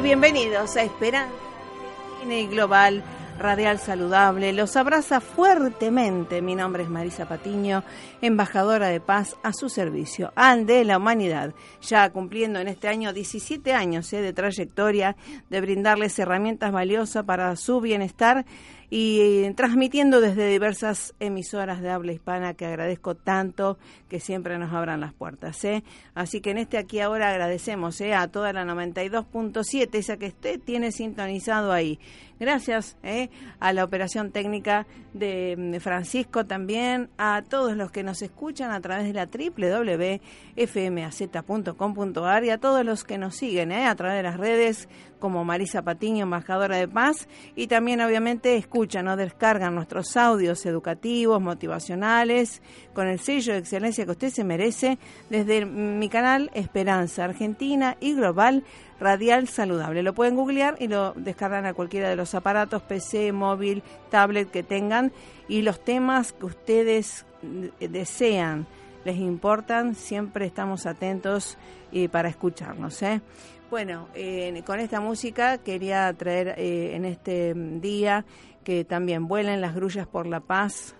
Bienvenidos a Esperanza Global Radial Saludable. Los abraza fuertemente. Mi nombre es Marisa Patiño, embajadora de paz a su servicio, al de la humanidad. Ya cumpliendo en este año 17 años eh, de trayectoria, de brindarles herramientas valiosas para su bienestar y transmitiendo desde diversas emisoras de habla hispana que agradezco tanto que siempre nos abran las puertas. ¿eh? Así que en este aquí ahora agradecemos ¿eh? a toda la 92.7, esa que usted tiene sintonizado ahí. Gracias ¿eh? a la operación técnica de mm, Francisco también, a todos los que nos escuchan a través de la www.fmaz.com.ar y a todos los que nos siguen ¿eh? a través de las redes como Marisa Patiño, embajadora de paz, y también obviamente escuchan o descargan nuestros audios educativos, motivacionales, con el sello de excelencia que usted se merece desde mi canal Esperanza Argentina y Global Radial Saludable. Lo pueden googlear y lo descargan a cualquiera de los aparatos, PC, móvil, tablet que tengan y los temas que ustedes eh, desean, les importan, siempre estamos atentos y para escucharnos. ¿eh? Bueno, eh, con esta música quería traer en este día que también vuelen las grullas por la paz,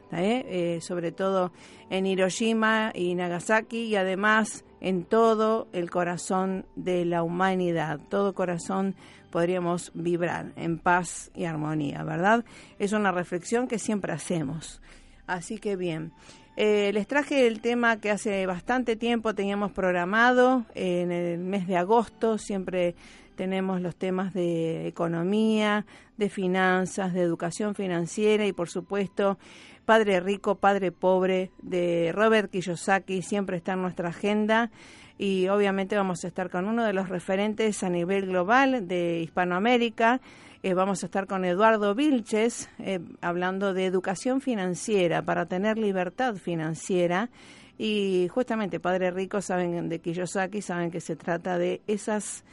sobre todo en Hiroshima y Nagasaki y además en todo el corazón de la humanidad, todo corazón podríamos vibrar en paz y armonía, ¿verdad? Es una reflexión que siempre hacemos. Así que bien, eh, les traje el tema que hace bastante tiempo teníamos programado, en el mes de agosto, siempre tenemos los temas de economía, de finanzas, de educación financiera y por supuesto Padre Rico, Padre Pobre de Robert Kiyosaki siempre está en nuestra agenda y obviamente vamos a estar con uno de los referentes a nivel global de Hispanoamérica. Eh, vamos a estar con Eduardo Vilches eh, hablando de educación financiera para tener libertad financiera. Y justamente Padre Rico saben de Kiyosaki, saben que se trata de esas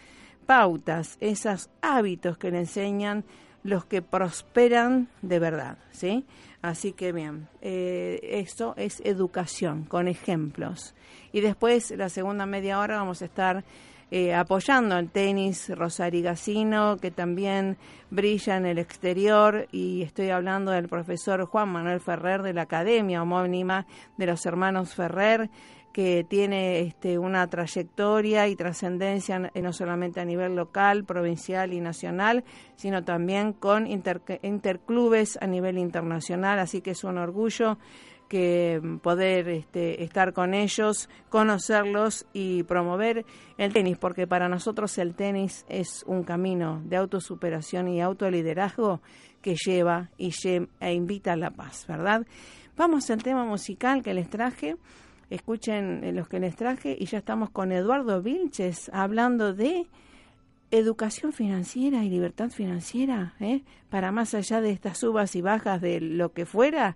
pautas, esos hábitos que le enseñan los que prosperan de verdad, ¿sí? Así que bien, eh, esto es educación con ejemplos. Y después, la segunda media hora, vamos a estar eh, apoyando al tenis Rosari Gacino, que también brilla en el exterior. Y estoy hablando del profesor Juan Manuel Ferrer de la Academia Homónima de los Hermanos Ferrer, que tiene este, una trayectoria y trascendencia no solamente a nivel local, provincial y nacional, sino también con interclubes a nivel internacional, así que es un orgullo que poder este, estar con ellos, conocerlos y promover el tenis, porque para nosotros el tenis es un camino de autosuperación y autoliderazgo que lleva y e invita a la paz, ¿verdad? Vamos al tema musical que les traje. Escuchen eh, los que les traje y ya estamos con Eduardo Vilches hablando de educación financiera y libertad financiera, ¿eh? para más allá de estas subas y bajas de lo que fuera,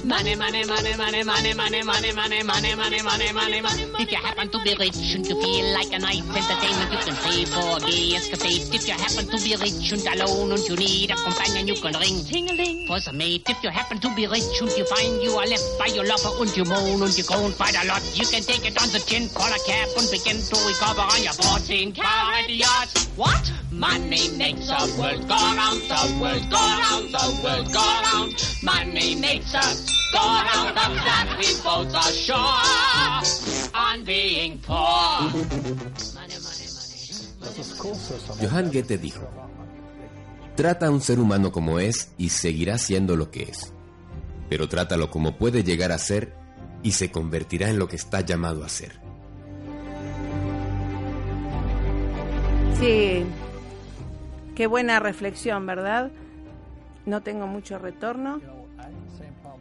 Money, money, money, money, money, money, money, money, money, money, money, money, money. If you happen to be rich and you feel like a night entertainment, you can pay for gay escapades. If you happen to be rich and alone and you need a companion, you can ring ting-a-ling for some mate. If you happen to be rich and you find you are left by your lover and you moan and you groan quite a lot, you can take it on the chin, call a cab and begin to recover on your 14 carat yacht. What? Money makes the world go round, the world go round, the world go round. Money makes us go round, of that we both are sure on being poor. Money, money, money. Johann Goethe dijo, Trata a un ser humano como es y seguirá siendo lo que es, pero trátalo como puede llegar a ser y se convertirá en lo que está llamado a ser. Sí, qué buena reflexión, ¿verdad? No tengo mucho retorno.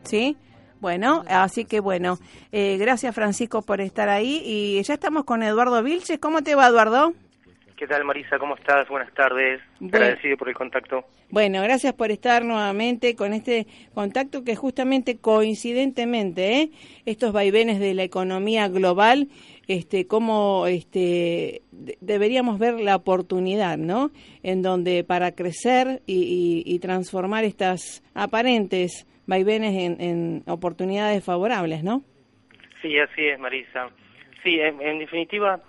¿Sí? Bueno, así que bueno, eh, gracias Francisco por estar ahí y ya estamos con Eduardo Vilches. ¿Cómo te va Eduardo? ¿Qué tal Marisa? ¿Cómo estás? Buenas tardes. Bueno. Agradecido por el contacto. Bueno, gracias por estar nuevamente con este contacto que justamente coincidentemente, ¿eh? estos vaivenes de la economía global, este, cómo este, de- deberíamos ver la oportunidad, ¿no? En donde para crecer y, y- y transformar estas aparentes vaivenes en, en oportunidades favorables, ¿no? Sí, así es Marisa. Sí, en, en definitiva,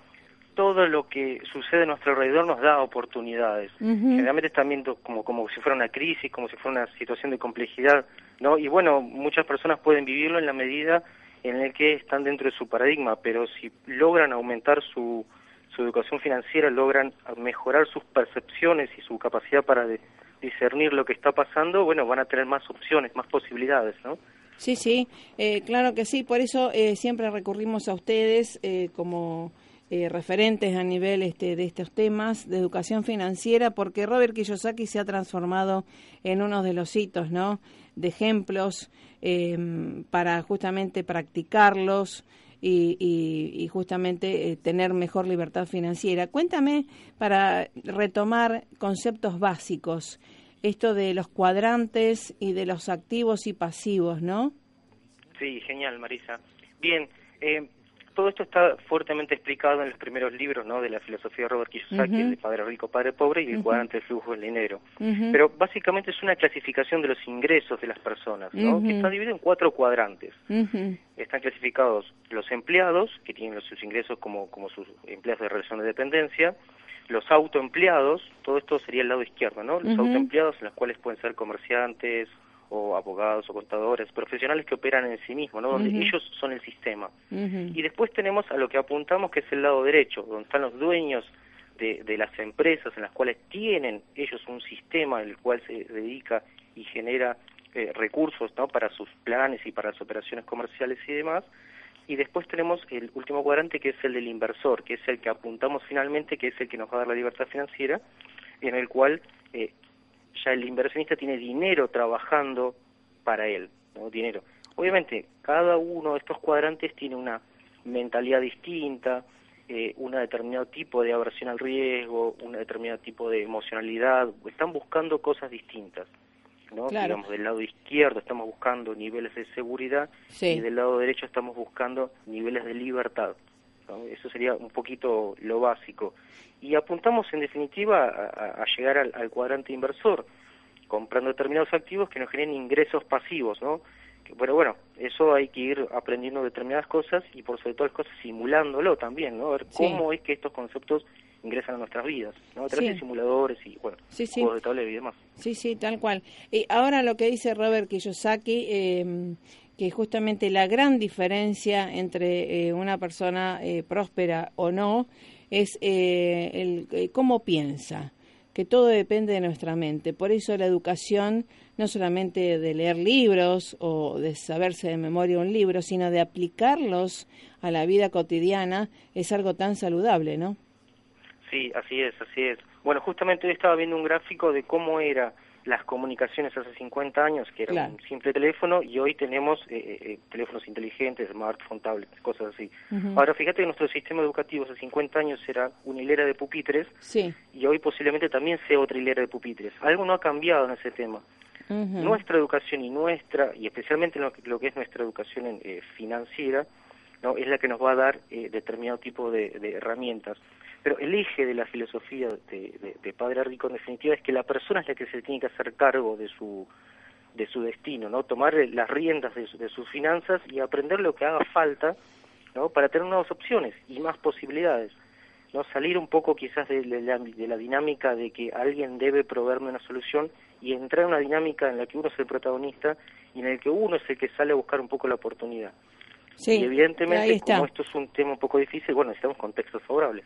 todo lo que sucede a nuestro alrededor nos da oportunidades. Generalmente están viendo como, como si fuera una crisis, como si fuera una situación de complejidad, ¿no? Y bueno, muchas personas pueden vivirlo en la medida en la que están dentro de su paradigma, pero si logran aumentar su, su educación financiera, logran mejorar sus percepciones y su capacidad para de- discernir lo que está pasando, bueno, van a tener más opciones, más posibilidades, ¿no? Sí, sí, eh, claro que sí. Por eso eh, siempre recurrimos a ustedes eh, como eh, referentes a nivel este, de estos temas de educación financiera, porque Robert Kiyosaki se ha transformado en uno de los hitos, ¿no? De ejemplos eh, para justamente practicarlos. Y, y- y justamente eh, tener mejor libertad financiera. Cuéntame, para retomar conceptos básicos, esto de los cuadrantes y de los activos y pasivos, ¿no? Sí, genial, Marisa. Bien, eh, todo esto está fuertemente explicado en los primeros libros ¿no? de la filosofía de Robert Kiyosaki, el de Padre Rico, Padre Pobre y el cuadrante de flujo del dinero. Pero básicamente es una clasificación de los ingresos de las personas, ¿no? Que está dividido en cuatro cuadrantes. Están clasificados los empleados, que tienen sus ingresos como, como sus empleados de relación de dependencia, los autoempleados, todo esto sería el lado izquierdo, ¿no? Los autoempleados, en los cuales pueden ser comerciantes o abogados o contadores, profesionales que operan en sí mismos, ¿no? Donde ellos son el sistema. Y después tenemos a lo que apuntamos que es el lado derecho, donde están los dueños de, de las empresas en las cuales tienen ellos un sistema en el cual se dedica y genera eh, recursos ¿no? para sus planes y para las operaciones comerciales y demás. Y después tenemos el último cuadrante que es el del inversor, que es el que apuntamos finalmente, que es el que nos va a dar la libertad financiera, en el cual eh, ya el inversionista tiene dinero trabajando para él, ¿no? Dinero. Obviamente, cada uno de estos cuadrantes tiene una mentalidad distinta, eh, un determinado tipo de aversión al riesgo, un determinado tipo de emocionalidad, están buscando cosas distintas. ¿no? Claro. Digamos, del lado izquierdo estamos buscando niveles de seguridad Sí. y del lado derecho estamos buscando niveles de libertad. ¿No? Eso sería un poquito lo básico. Y apuntamos en definitiva a, llegar al, al cuadrante inversor, comprando determinados activos que nos generen ingresos pasivos, ¿no? Que- Pero bueno, eso hay que ir aprendiendo determinadas cosas y por sobre todas las cosas simulándolo también, ¿no? A ver Sí. cómo es que estos conceptos ingresan a nuestras vidas, ¿no? A través Sí. de simuladores y, bueno, Sí, sí. juegos de tablero y demás. Sí, sí, tal cual. Y ahora lo que dice Robert Kiyosaki, eh, que justamente la gran diferencia entre eh, una persona eh, próspera o no es eh, el, eh, cómo piensa. que todo depende de nuestra mente. Por eso la educación, no solamente de leer libros o de saberse de memoria un libro, sino de aplicarlos a la vida cotidiana, es algo tan saludable, ¿no? Sí, así es, así es. Bueno, justamente hoy estaba viendo un gráfico de cómo era las comunicaciones hace 50 años, que era un simple teléfono, y hoy tenemos eh, eh, eh, teléfonos inteligentes, smartphones, tablets, cosas así. Ahora, fíjate que nuestro sistema educativo hace 50 años era una hilera de pupitres, y hoy posiblemente también sea otra hilera de pupitres. Algo no ha cambiado en ese tema. Nuestra educación y nuestra, y especialmente lo, lo que es nuestra educación financiera, no es la que nos va a dar determinado tipo de herramientas. Pero el eje de la filosofía de, Padre Rico, en definitiva, es que la persona es la que se tiene que hacer cargo de su de su destino, ¿no? Tomar las riendas de, sus finanzas y aprender lo que haga falta, ¿no? Para tener nuevas opciones y más posibilidades, ¿no? Salir un poco quizás de, la, de la dinámica de que alguien debe proveerme una solución y entrar en una dinámica en la que uno es el protagonista y en el que uno es el que sale a buscar un poco la oportunidad. Sí, y evidentemente, como esto es un tema un poco difícil, bueno, necesitamos contextos favorables.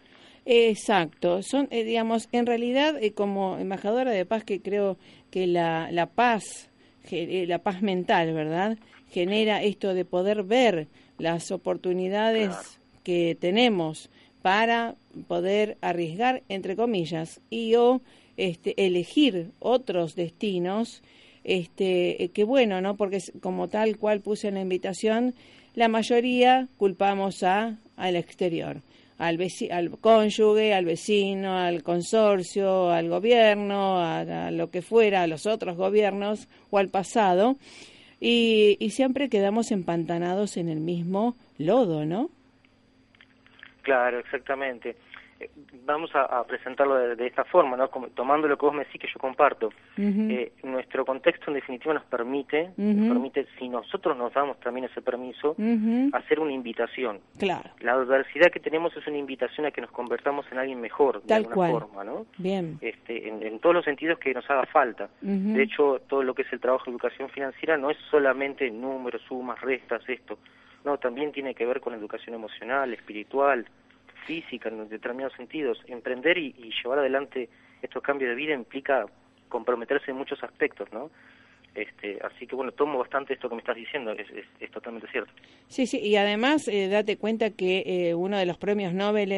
Exacto, son, eh, digamos, en realidad, eh, como embajadora de paz, que creo que la, la paz, eh, la paz mental, ¿verdad? Genera esto de poder ver las oportunidades que tenemos para poder arriesgar, entre comillas, y o este, elegir otros destinos, este, que bueno, ¿no? Porque como tal cual puse en la invitación, la mayoría culpamos a al exterior al, al cónyuge, al vecino, al consorcio, al gobierno, a, lo que fuera, a los otros gobiernos o al pasado, y, y siempre quedamos empantanados en el mismo lodo, ¿no? Claro, exactamente vamos a, presentarlo de, esta forma, ¿no? tomando lo que vos me decís que yo comparto. eh, nuestro contexto en definitiva nos permite, nos permite, si nosotros nos damos también ese permiso, hacer una invitación. Claro. La adversidad que tenemos es una invitación a que nos convertamos en alguien mejor, de alguna forma, ¿no? Bien. Este, en, todos los sentidos que nos haga falta. De hecho, todo lo que es el trabajo de educación financiera no es solamente números, sumas, restas, esto. No, también tiene que ver con educación emocional, espiritual, física en determinados sentidos. Emprender y, llevar adelante estos cambios de vida implica comprometerse en muchos aspectos, ¿no? Este, así que bueno, tomo bastante esto que me estás diciendo, es, es, totalmente cierto. Sí, sí, y además eh, date cuenta que eh, uno de los premios Nobel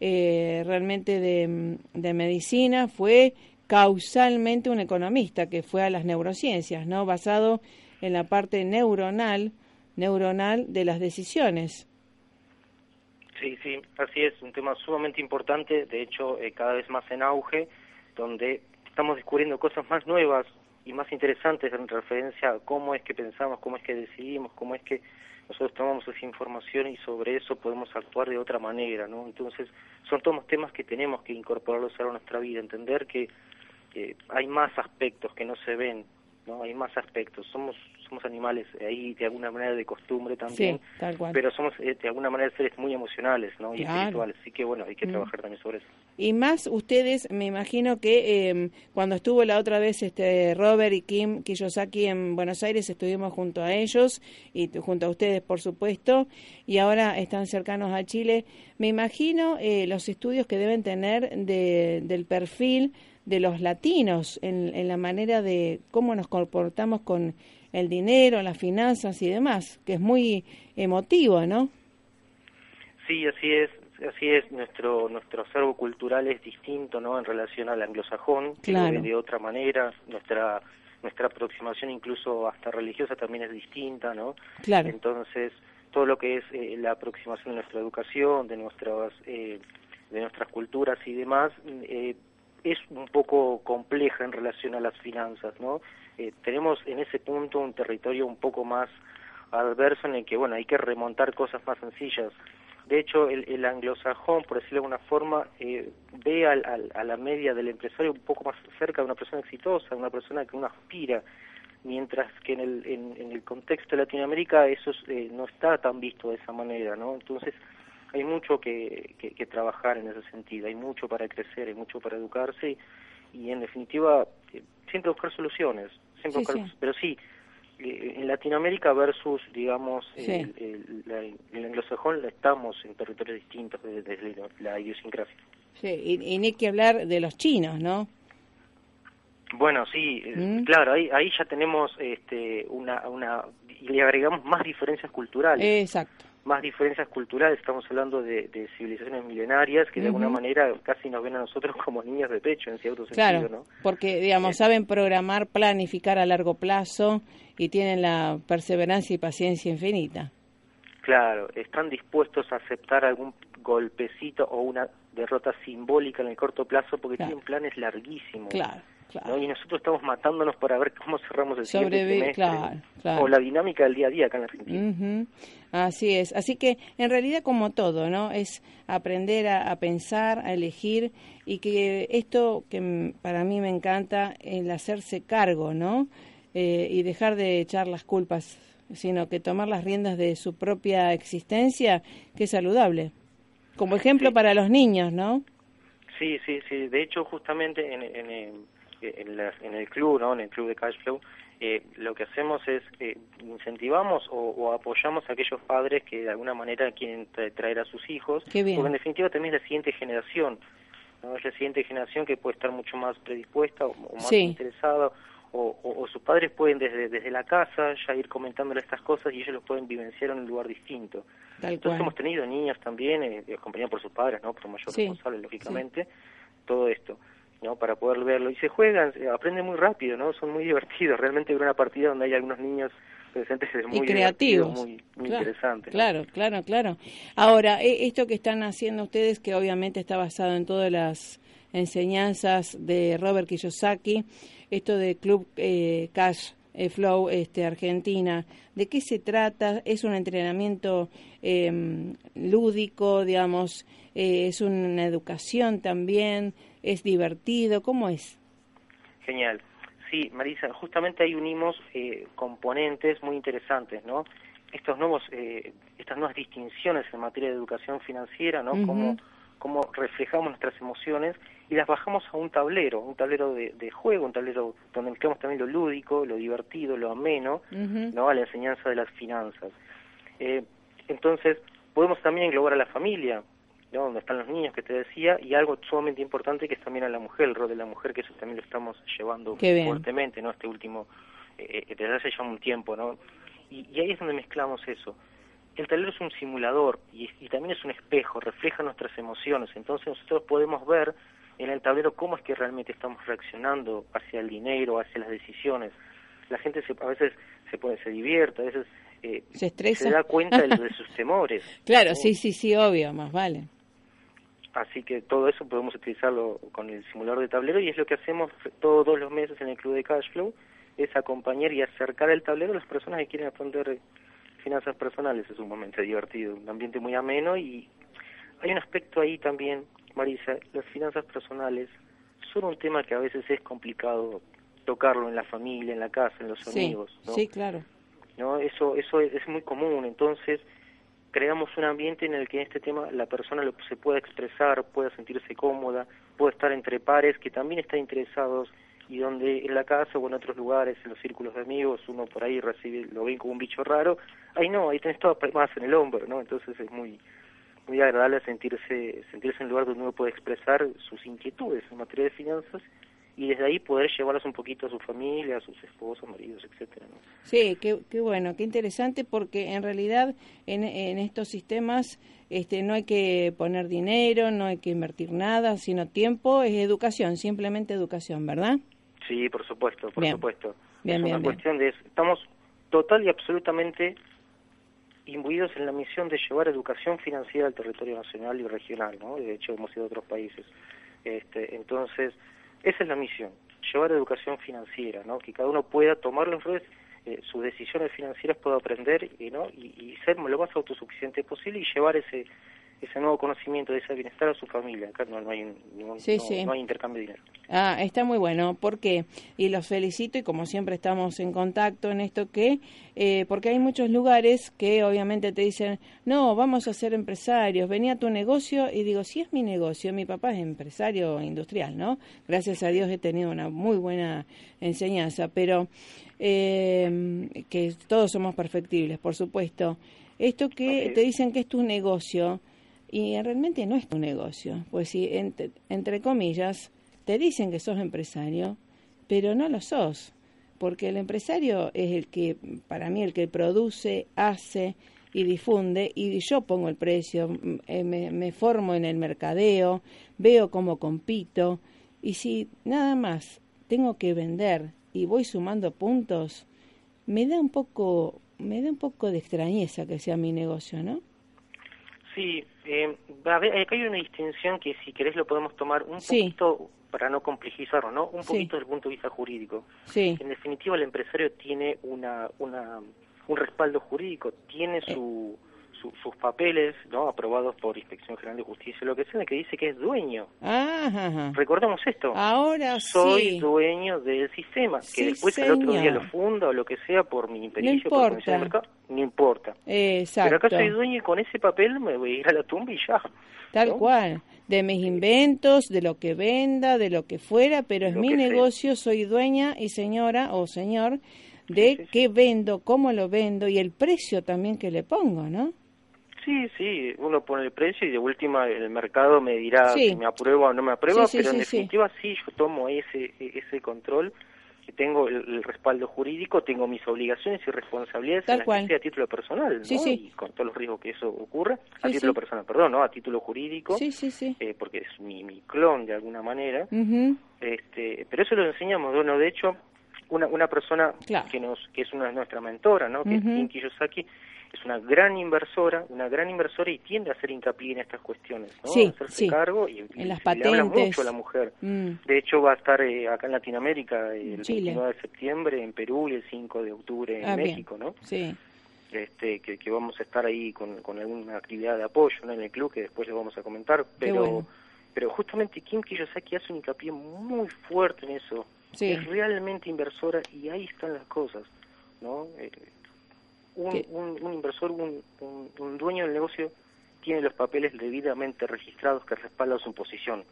eh, realmente de, de, medicina fue causalmente un economista que fue a las neurociencias, ¿no? Basado en la parte neuronal, neuronal de las decisiones. Sí, sí, así es, un tema sumamente importante, de hecho eh, cada vez más en auge, donde estamos descubriendo cosas más nuevas y más interesantes en referencia a cómo es que pensamos, cómo es que decidimos, cómo es que nosotros tomamos esa información y sobre eso podemos actuar de otra manera, ¿no? Entonces, son todos temas que tenemos que incorporarlos a nuestra vida, entender que hay más aspectos que no se ven ¿no? Hay más aspectos. Somos somos animales ahí de alguna manera de costumbre también, pero somos eh, de alguna manera seres muy emocionales, ¿no? Y espirituales. Así que bueno, hay que mm. trabajar también sobre eso. Y más ustedes, me imagino que eh, cuando estuvo la otra vez este Robert y Kim Kiyosaki en Buenos Aires, estuvimos junto a ellos y junto a ustedes, por supuesto, y ahora están cercanos a Chile. Me imagino eh, los estudios que deben tener de, del perfil de los latinos en, en la manera de cómo nos comportamos con el dinero, las finanzas y demás, que es muy emotivo, ¿no? Sí, así es, así es. Nuestro nuestro acervo cultural es distinto, ¿no? En relación al anglosajón, claro. de otra manera. Nuestra nuestra aproximación incluso hasta religiosa también es distinta, ¿no? Claro. Entonces todo lo que es eh, la aproximación de nuestra educación, de nuestras eh, de nuestras culturas y demás, eh, es un poco compleja en relación a las finanzas, ¿no? Eh, tenemos en ese punto un territorio un poco más adverso en el que, bueno, hay que remontar cosas más sencillas. De hecho, el, el anglosajón, por decirlo de alguna forma, eh, ve al, a la media del empresario un poco más cerca de una persona exitosa, de una persona que uno aspira, mientras que en el, en, el contexto de Latinoamérica eso eh, no está tan visto de esa manera, ¿no? Entonces, hay mucho que, que, trabajar en ese sentido, hay mucho para crecer, hay mucho para educarse y, en definitiva eh, siempre buscar soluciones, siempre pero sí, eh, en Latinoamérica versus, digamos, el, el, anglosajón estamos en territorios distintos desde, la idiosincrasia. Sí, y, y ni que hablar de los chinos, ¿no? Bueno, sí, eh, ¿Mm? claro, ahí, ahí ya tenemos este, una, una, y le agregamos más diferencias culturales. Exacto. Más diferencias culturales, estamos hablando de, de civilizaciones milenarias que de alguna manera casi nos ven a nosotros como niños de pecho en cierto Claro, sentido, ¿no? porque, digamos, saben programar, planificar a largo plazo y tienen la perseverancia y paciencia infinita. Claro, están dispuestos a aceptar algún golpecito o una derrota simbólica en el corto plazo porque Claro. tienen planes larguísimos. Claro, Y nosotros estamos matándonos para ver cómo cerramos el siguiente Sobrevi- claro, claro. O la dinámica del día a día acá en la Argentina. Ujú, Así es. Así que en realidad como todo, ¿no? Es aprender a, a pensar, a elegir y que esto que para mí me encanta, el hacerse cargo, ¿no? Eh, y dejar de echar las culpas, sino que tomar las riendas de su propia existencia, que es saludable. Como ejemplo Sí. para los niños, ¿no? Sí, sí, sí. De hecho, justamente en, en, en, en la- en el club, ¿no? En el club de Cashflow, eh, lo que hacemos es eh, incentivamos o, o apoyamos a aquellos padres que de alguna manera quieren tra- traer a sus hijos, porque en definitiva también es la siguiente generación, ¿no? Es la siguiente generación que puede estar mucho más predispuesta o, o más Sí. interesada, o, sus padres pueden desde, desde la casa ya ir comentándole estas cosas y ellos los pueden vivenciar en un lugar distinto. Tal Entonces cual. hemos tenido niños también, eh, acompañados por sus padres, ¿no? Por mayor Sí, responsable, lógicamente, todo esto, ¿no? Para poder verlo. Y se juegan, se aprenden muy rápido, ¿no? Son muy divertidos. Realmente ver una partida donde hay algunos niños presentes es muy y creativos. muy, muy Claro, interesante. ¿no? Claro, claro, claro. Ahora, e- esto que están haciendo ustedes, que obviamente está basado en todas las enseñanzas de Robert Kiyosaki, esto de Club eh, Cash eh, Flow este, Argentina, ¿de qué se trata? ¿Es un entrenamiento eh, lúdico, digamos? Eh, ¿Es una educación también? ¿Es divertido? ¿Cómo es? Genial. Sí, Marisa, justamente ahí unimos eh, componentes muy interesantes, ¿no? Estos nuevos, eh, estas nuevas distinciones en materia de educación financiera, ¿no? Cómo, cómo reflejamos nuestras emociones y las bajamos a un tablero, un tablero de, de juego, un tablero donde mezclamos también lo lúdico, lo divertido, lo ameno. ¿no? A la enseñanza de las finanzas. Eh, entonces, podemos también englobar a la familia, ¿no? Donde están los niños que te decía, y algo sumamente importante que es también a la mujer, el rol de la mujer, que eso también lo estamos llevando fuertemente, ¿no? Este último, eh, eh, desde hace ya un tiempo, ¿no? Y, y ahí es donde mezclamos eso. El tablero es un simulador y, y también es un espejo, refleja nuestras emociones. Entonces nosotros podemos ver en el tablero cómo es que realmente estamos reaccionando hacia el dinero, hacia las decisiones. La gente se, a veces se pone, se divierte, a veces eh, ¿Se estresa? da cuenta de, de sus temores. Claro, sí, sí, sí, obvio, más vale. Así que todo eso podemos utilizarlo con el simulador de tablero y es lo que hacemos todos los meses en el Club de Cashflow, es acompañar y acercar el tablero a las personas que quieren aprender finanzas personales. Es un momento divertido, un ambiente muy ameno y hay un aspecto ahí también, Marisa, las finanzas personales son un tema que a veces es complicado tocarlo en la familia, en la casa, en los Sí, amigos. ¿no? sí, claro. ¿no? Eso, eso es, es muy común. Entonces, creamos un ambiente en el que en este tema la persona lo, se pueda expresar, pueda sentirse cómoda, pueda estar entre pares que también están interesados y donde en la casa o en otros lugares, en los círculos de amigos, uno por ahí recibe, lo ven como un bicho raro, ahí no, ahí tenés todo más en el hombro, ¿no? Entonces es muy muy agradable sentirse sentirse en un lugar donde uno puede expresar sus inquietudes en materia de finanzas y desde ahí poder llevarlas un poquito a su familia, a sus esposos, maridos, etcétera, ¿no? Sí, qué, qué bueno, qué interesante porque en realidad en, en estos sistemas este, no hay que poner dinero, no hay que invertir nada, sino tiempo, es educación, simplemente educación, ¿verdad? Sí, por supuesto, por Bien. supuesto. Bien, es bien, una cuestión de estamos total y absolutamente imbuidos en la misión de llevar educación financiera al territorio nacional y regional, ¿no? De hecho hemos ido a otros países. Este, entonces, esa es la misión, llevar educación financiera, ¿no? Que cada uno pueda tomar los roles, eh, sus decisiones financieras, pueda aprender y, ¿no? y, y ser lo más autosuficiente posible y llevar ese ese nuevo conocimiento de ese bienestar a su familia. Acá no, no hay ningún, Sí, no, sí. no hay intercambio de dinero. Ah, está muy bueno, porque y los felicito y como siempre estamos en contacto en esto que eh, porque hay muchos lugares que obviamente te dicen no vamos a ser empresarios, venía a tu negocio y digo si es mi negocio, mi papá es empresario industrial, ¿no? Gracias a Dios he tenido una muy buena enseñanza, pero eh, que todos somos perfectibles, por supuesto. Esto que te dicen que es tu negocio, Y realmente no es un negocio, pues si entre, comillas te dicen que sos empresario, pero no lo sos, porque el empresario es el que, para mí, el que produce, hace y difunde, y yo pongo el precio, eh, me, me formo en el mercadeo, veo cómo compito, y si nada más tengo que vender y voy sumando puntos, me da un poco, me da un poco de extrañeza que sea mi negocio, ¿no? Sí, eh, a ver, acá hay una distinción que si querés lo podemos tomar un Sí. poquito, para no complejizarlo, ¿no? Un Sí. poquito desde el punto de vista jurídico. Sí, En definitiva, el empresario tiene una, una, un respaldo jurídico, tiene Eh. su, su- sus papeles, ¿no? Aprobados por Inspección General de Justicia, lo que sea, que dice que es dueño. Ajá, ajá. Recordemos esto. Ahora Soy sí. dueño del sistema, que después el otro día señor. lo funda o lo que sea por mi impericia, por importa. comisión de mercado, no importa. Exacto. Pero acá soy dueño y con ese papel me voy a ir a la tumba y ya. Tal ¿no? cual, de mis inventos, de lo que venda, de lo que fuera, pero es Lo mi sea. negocio, soy dueña y señora o señor de Sí, sí, qué vendo, cómo lo vendo y el precio también que le pongo, ¿no? Sí, sí, uno pone el precio y de última el mercado me dirá Sí. si me aprueba o no me aprueba, Sí, sí, pero en definitiva sí, yo tomo ese ese control, que tengo el, el respaldo jurídico, tengo mis obligaciones y responsabilidades Tal en las que sea a título personal, ¿no? Y con todos los riesgos que eso ocurra, a título personal, perdón, ¿no? A título jurídico, Sí, sí, sí. eh, porque es mi, mi clon de alguna manera, este, pero eso lo enseñamos, bueno, de hecho, una, una persona Claro. que nos que es una nuestra mentora, ¿no? Que Ujú. es Kim Kiyosaki, es una gran inversora, una gran inversora y tiende a hacer hincapié en estas cuestiones, ¿no? Sí, hacerse sí. cargo y, En las le habla mucho a la mujer. Mm. De hecho, va a estar eh, acá en Latinoamérica el Chile. 29 de septiembre en Perú y el 5 de octubre en Ah, bien. México, ¿no? Sí, Este, que, que vamos a estar ahí con, con alguna actividad de apoyo ¿no? en el club que después les vamos a comentar, pero bueno. pero justamente Kim Kiyosaki hace un hincapié muy fuerte en eso. Sí. Es realmente inversora y ahí están las cosas, ¿no? Eh, un, un, un inversor, un, un, un dueño del negocio tiene los papeles debidamente registrados que respaldan su posición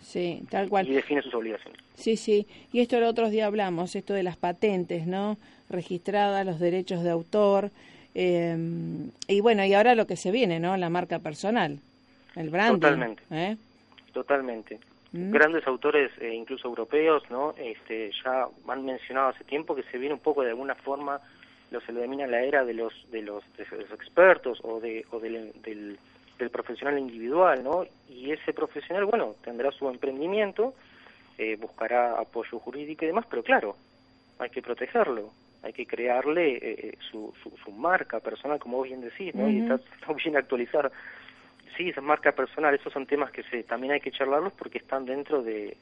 sí, tal cual. y define sus obligaciones. Sí, sí. Y esto el otro día hablamos, esto de las patentes, ¿no? Registradas, los derechos de autor. eh, y bueno, y ahora lo que se viene, ¿no? La marca personal, el branding. Totalmente. ¿eh? Totalmente. Mm. Grandes autores, eh, incluso europeos, ¿no? Este, ya han mencionado hace tiempo que se viene un poco de alguna forma, lo se lo denomina la era de los de los, de los expertos o de o del, del, del profesional individual, ¿no? Y ese profesional, bueno, tendrá su emprendimiento, eh, buscará apoyo jurídico y demás, pero claro, hay que protegerlo, hay que crearle eh, su, su, su marca personal, como vos bien decís, ¿no? Y está, está bien actualizada. Sí, esa marca personal, esos son temas que se, también hay que charlarlos porque están dentro de,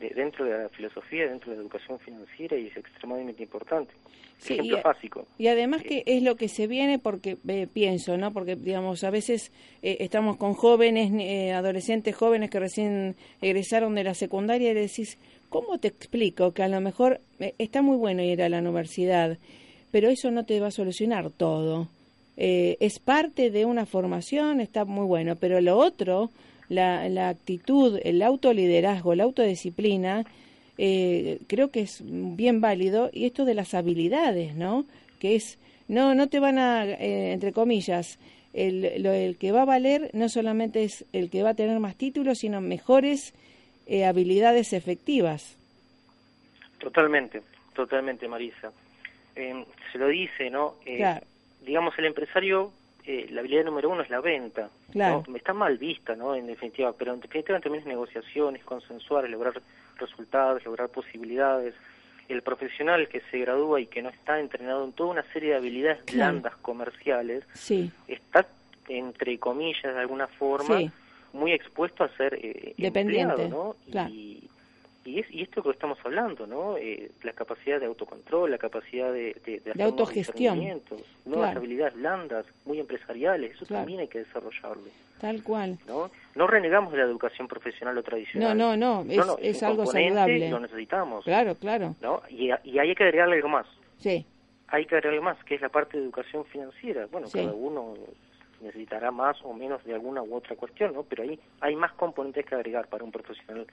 de- dentro de la filosofía, dentro de la educación financiera y es extremadamente importante. Sí, Ejemplo y- básico. Y además Sí. que es lo que se viene porque eh, pienso, ¿no? Porque digamos, a veces eh, estamos con jóvenes, eh, adolescentes jóvenes que recién egresaron de la secundaria y le decís, ¿cómo te explico que a lo mejor eh, está muy bueno ir a la universidad, pero eso no te va a solucionar todo? Eh, es parte de una formación, está muy bueno, pero lo otro, la, la actitud, el autoliderazgo, la autodisciplina, eh, creo que es bien válido y esto de las habilidades, ¿no? Que es no no te van a eh, entre comillas el, lo, el que va a valer no solamente es el que va a tener más títulos, sino mejores eh, habilidades efectivas. Totalmente, totalmente, Marisa. Eh, se lo dice, ¿no? Eh, Claro. Digamos, el empresario, eh, la habilidad número uno es la venta. Claro. ¿no? Está mal vista, ¿no? En definitiva, pero en definitiva también es negociaciones, consensuar, lograr resultados, lograr posibilidades. El profesional que se gradúa y que no está entrenado en toda una serie de habilidades Claro. blandas comerciales, Sí, está, entre comillas, de alguna forma, Sí. muy expuesto a ser eh, Dependiente, empleado, ¿no? claro. Y, y, es, y esto que estamos hablando, ¿no? Eh, la capacidad de autocontrol, la capacidad de, de, de autogestión. nuevas Claro. habilidades blandas, muy empresariales, eso Claro. también hay que desarrollarlo, tal cual. ¿no? No renegamos de la educación profesional o tradicional. no, no, es, no, es algo saludable. Lo necesitamos, Claro, claro. ¿no? Y, y hay que agregarle algo más, Sí, hay que agregarle más, que es la parte de educación financiera. Bueno, Sí. cada uno necesitará más o menos de alguna u otra cuestión, ¿no? Pero ahí hay más componentes que agregar para un profesional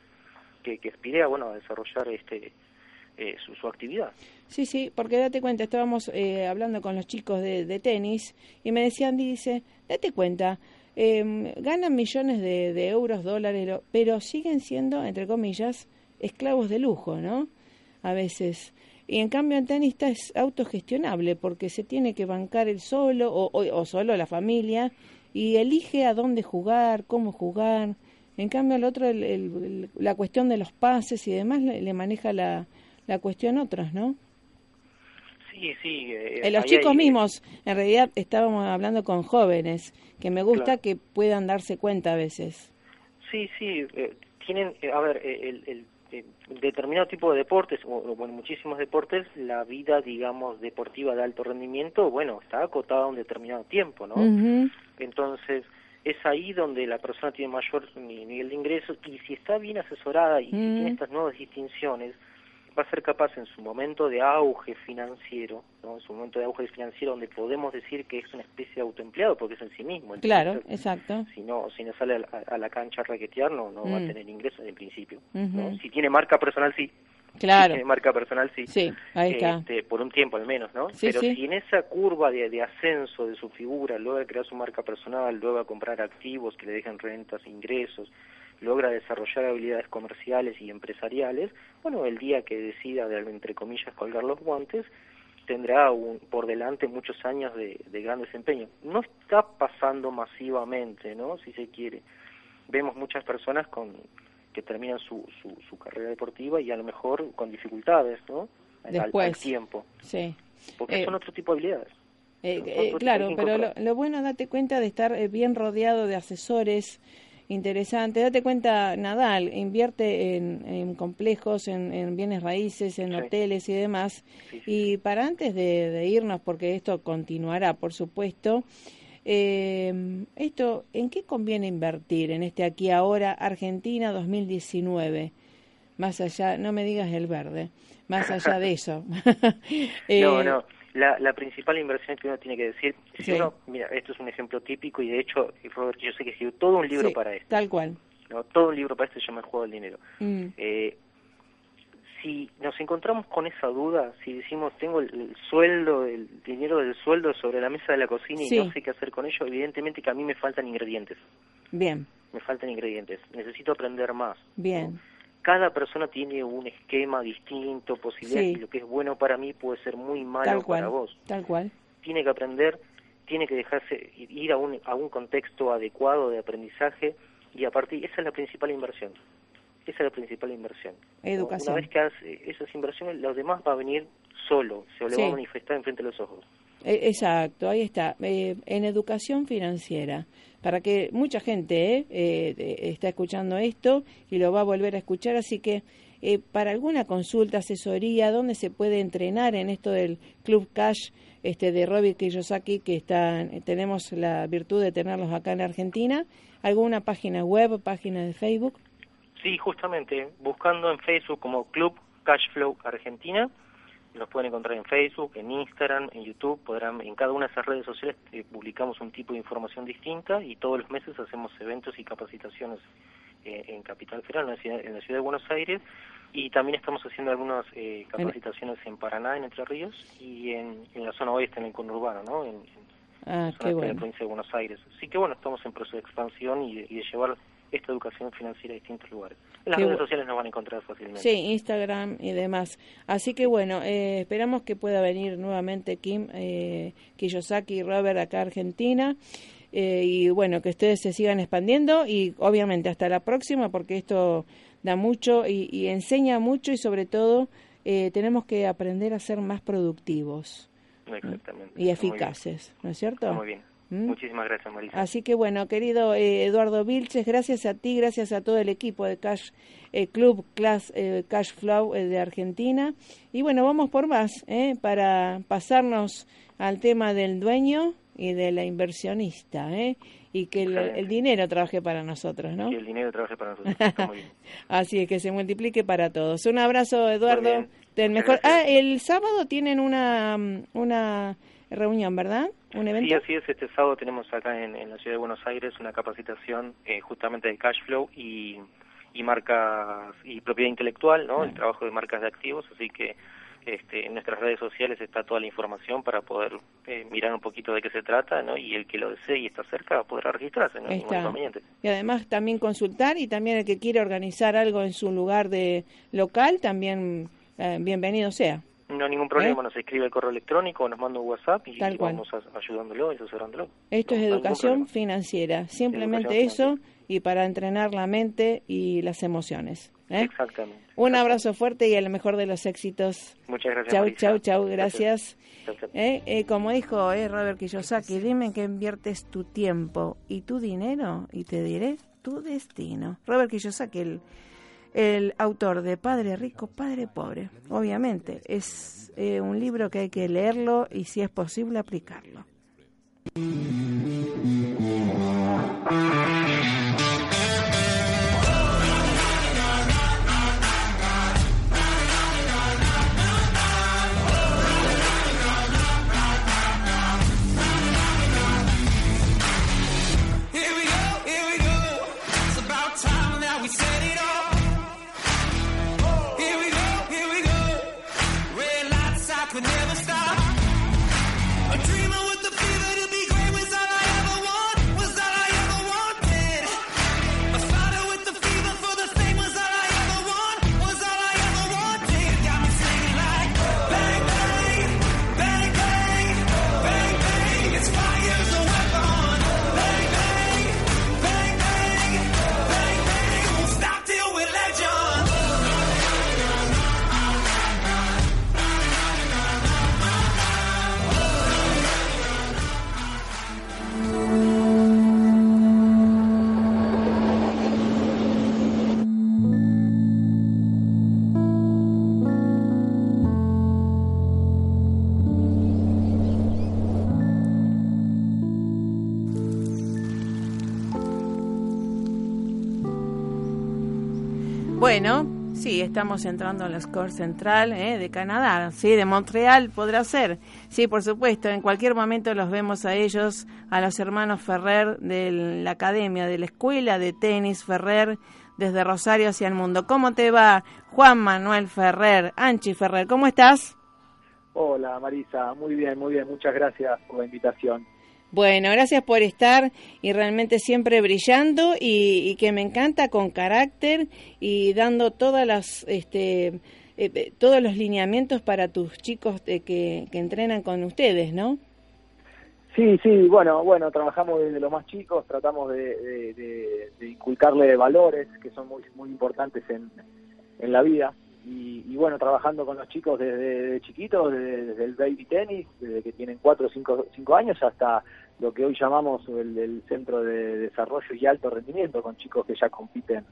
que, que aspire a, bueno, a desarrollar este eh, su, su actividad. Sí, sí, porque date cuenta, estábamos eh, hablando con los chicos de, de tenis y me decían, dice, date cuenta, eh, ganan millones de, de euros, dólares, pero siguen siendo, entre comillas, esclavos de lujo, ¿no? A veces. Y en cambio el tenista es autogestionable porque se tiene que bancar el solo o solo la familia y elige a dónde jugar, cómo jugar. En cambio el otro, el- la cuestión de los pases y demás, le, le maneja la, la cuestión otros, ¿no? Sí, sí. eh, Eh, los chicos hay- mismos, en realidad estábamos hablando con jóvenes, que me gusta Claro. que puedan darse cuenta a veces. Sí, sí, eh, tienen, eh, a ver, eh, el, el, eh, determinado tipo de deportes, o bueno, muchísimos deportes, la vida, digamos, deportiva de alto rendimiento, bueno, está acotada a un determinado tiempo, ¿no? Entonces, es ahí donde la persona tiene mayor ni- nivel de ingresos y si está bien asesorada y si Mm. tiene estas nuevas distinciones, va a ser capaz en su momento de auge financiero, ¿no? en su momento de auge financiero donde podemos decir que es una especie de autoempleado porque es en sí mismo. Claro, exacto. si no si no sale a la, a la cancha a raquetear no no va a Mm. tener ingresos en principio ¿no? Si tiene marca personal sí Claro, marca personal sí sí, ahí está. Este, por un tiempo al menos no Sí, pero sí. si en esa curva de, de ascenso de su figura logra crear su marca personal logra comprar activos que le dejen rentas ingresos logra desarrollar habilidades comerciales y empresariales bueno el día que decida de entre comillas colgar los guantes tendrá un, por delante muchos años de, de gran desempeño. No está pasando masivamente, ¿no? Si se quiere. Vemos muchas personas con que terminan su, su, su carrera deportiva y a lo mejor con dificultades, ¿no? Al- al, Después. tiempo, Sí. porque Eh, son otro tipo de habilidades. Eh, eh, claro, pero lo, bueno, date cuenta de estar eh, bien rodeado de asesores interesantes. Date cuenta, Nadal invierte en, en complejos, en, en bienes raíces, en Sí. hoteles y demás. Sí, sí. Y para antes de, de irnos, porque esto continuará, por supuesto, eh, esto, ¿en qué conviene invertir en este aquí ahora Argentina 2019? Más allá, no me digas el verde, más allá de eso. Eh, no, no. La, la principal inversión que uno tiene que decir, si Sí. uno, mira, esto es un ejemplo típico y de hecho, Robert, yo sé que escribió todo un libro sí, para esto, Tal cual. ¿no? todo un libro para esto se llama El juego del dinero. Mm, Eh, si nos encontramos con esa duda, si decimos tengo el, el sueldo, el dinero del sueldo sobre la mesa de la cocina Sí. y no sé qué hacer con ello, evidentemente que a mí me faltan ingredientes, bien, me faltan ingredientes, necesito aprender más. bien. Cada persona tiene un esquema distinto, posibilidades, Sí. y lo que es bueno para mí puede ser muy malo Tal cual. para vos. Tal cual. Tiene que aprender, tiene que dejarse ir a un, a un contexto adecuado de aprendizaje y a partir, esa es la principal inversión. Esa es la principal inversión. Educación. Una vez que hace esas inversiones, lo demás va a venir solo, se Sí. va a manifestar enfrente de los ojos. E- Exacto, ahí está. Eh, en educación financiera, para que mucha gente eh, eh, está escuchando esto y lo va a volver a escuchar, así que eh, para alguna consulta, asesoría, ¿dónde se puede entrenar en esto del Club Cash este de Robert Kiyosaki, que está, tenemos la virtud de tenerlos acá en Argentina? ¿Alguna página web, página de Facebook? Sí, justamente, buscando en Facebook como Club Cashflow Argentina, los pueden encontrar en Facebook, en Instagram, en YouTube, podrán, en cada una de esas redes sociales eh, publicamos un tipo de información distinta y todos los meses hacemos eventos y capacitaciones eh, en Capital Federal, en la, ciudad, en la ciudad de Buenos Aires, y también estamos haciendo algunas eh, capacitaciones en Paraná, en Entre Ríos, y en, en la zona oeste, en el conurbano, ¿no? En, en Ah, de la bueno. provincia de Buenos Aires. Así que bueno, estamos en proceso de expansión y de, y de llevar esta educación financiera a distintos lugares. En las Qué redes sociales nos van a encontrar fácilmente. Sí, Instagram y demás. Así que bueno, eh, esperamos que pueda venir nuevamente Kim eh, Kiyosaki y Robert acá a Argentina. Eh, y bueno, que ustedes se sigan expandiendo y obviamente hasta la próxima porque esto da mucho y, y enseña mucho y sobre todo eh, tenemos que aprender a ser más productivos Exactamente. y eficaces, ¿no es cierto? Está muy bien. ¿Mm? Muchísimas gracias, Marisa. Así que bueno, querido eh, Eduardo Vilches, gracias a ti, gracias a todo el equipo de Cash eh, Club Class eh, Cash Flow eh, de Argentina. Y bueno, vamos por más, ¿eh? para pasarnos al tema del dueño y de la inversionista, ¿eh? y que el, dinero trabaje para nosotros, ¿no? Que el dinero trabaje para nosotros. Está muy bien. Así es que se multiplique para todos. Un abrazo, Eduardo. Del mejor. Ah, el sábado tienen una mm, una reunión, ¿verdad? Un evento. Sí, así es. Este sábado tenemos acá en, en la ciudad de Buenos Aires una capacitación eh, justamente de cash flow y, y marcas y propiedad intelectual, ¿no? El trabajo de marcas de activos. Así que este, en nuestras redes sociales está toda la información para poder eh, mirar un poquito de qué se trata, ¿no? Y el que lo desee y está cerca podrá registrarse, no hay ningún Está. inconveniente. Y además también consultar y también el que quiere organizar algo en su lugar de local, también eh, bienvenido sea. No hay ningún problema, nos escribe el correo electrónico, nos manda un WhatsApp y, ¿Eh? Tal vamos a- ayudándolo y asesorándolo. Esto No, es educación financiera, simplemente Educación eso y para entrenar la mente y las emociones. ¿eh? Exactamente. Un abrazo fuerte y el mejor de los éxitos. Muchas gracias. Chau, Marisa. chau, chau, gracias. Chau, chau. Eh, eh, como dijo eh, Robert Kiyosaki, dime que inviertes tu tiempo y tu dinero y te diré tu destino. Robert Kiyosaki, el, el autor de Padre Rico, Padre Pobre. Obviamente, es eh, un libro que hay que leerlo y si es posible aplicarlo. Bueno, sí, estamos entrando en la score central eh, de Canadá, sí, de Montreal podrá ser. Sí, por supuesto, en cualquier momento los vemos a ellos, a los hermanos Ferrer de la academia, de la escuela de tenis Ferrer, desde Rosario hacia el mundo. ¿Cómo te va, Juan Manuel Ferrer, Anchi Ferrer? ¿Cómo estás? Hola Marisa, muy bien, muy bien, muchas gracias por la invitación. Bueno, gracias por estar y realmente siempre brillando y, que me encanta con carácter y dando todas las, este, eh, eh, todos los lineamientos para tus chicos eh, que, entrenan con ustedes, ¿no? Sí, sí, bueno, bueno, trabajamos desde los más chicos, tratamos de, de- de- de inculcarle valores que son muy, muy importantes en, en la vida. Y, y bueno, trabajando con los chicos desde, chiquitos, desde, el baby tenis, desde que tienen 4 o 5, cinco años, hasta lo que hoy llamamos el, el Centro de Desarrollo y Alto Rendimiento, con chicos que ya compiten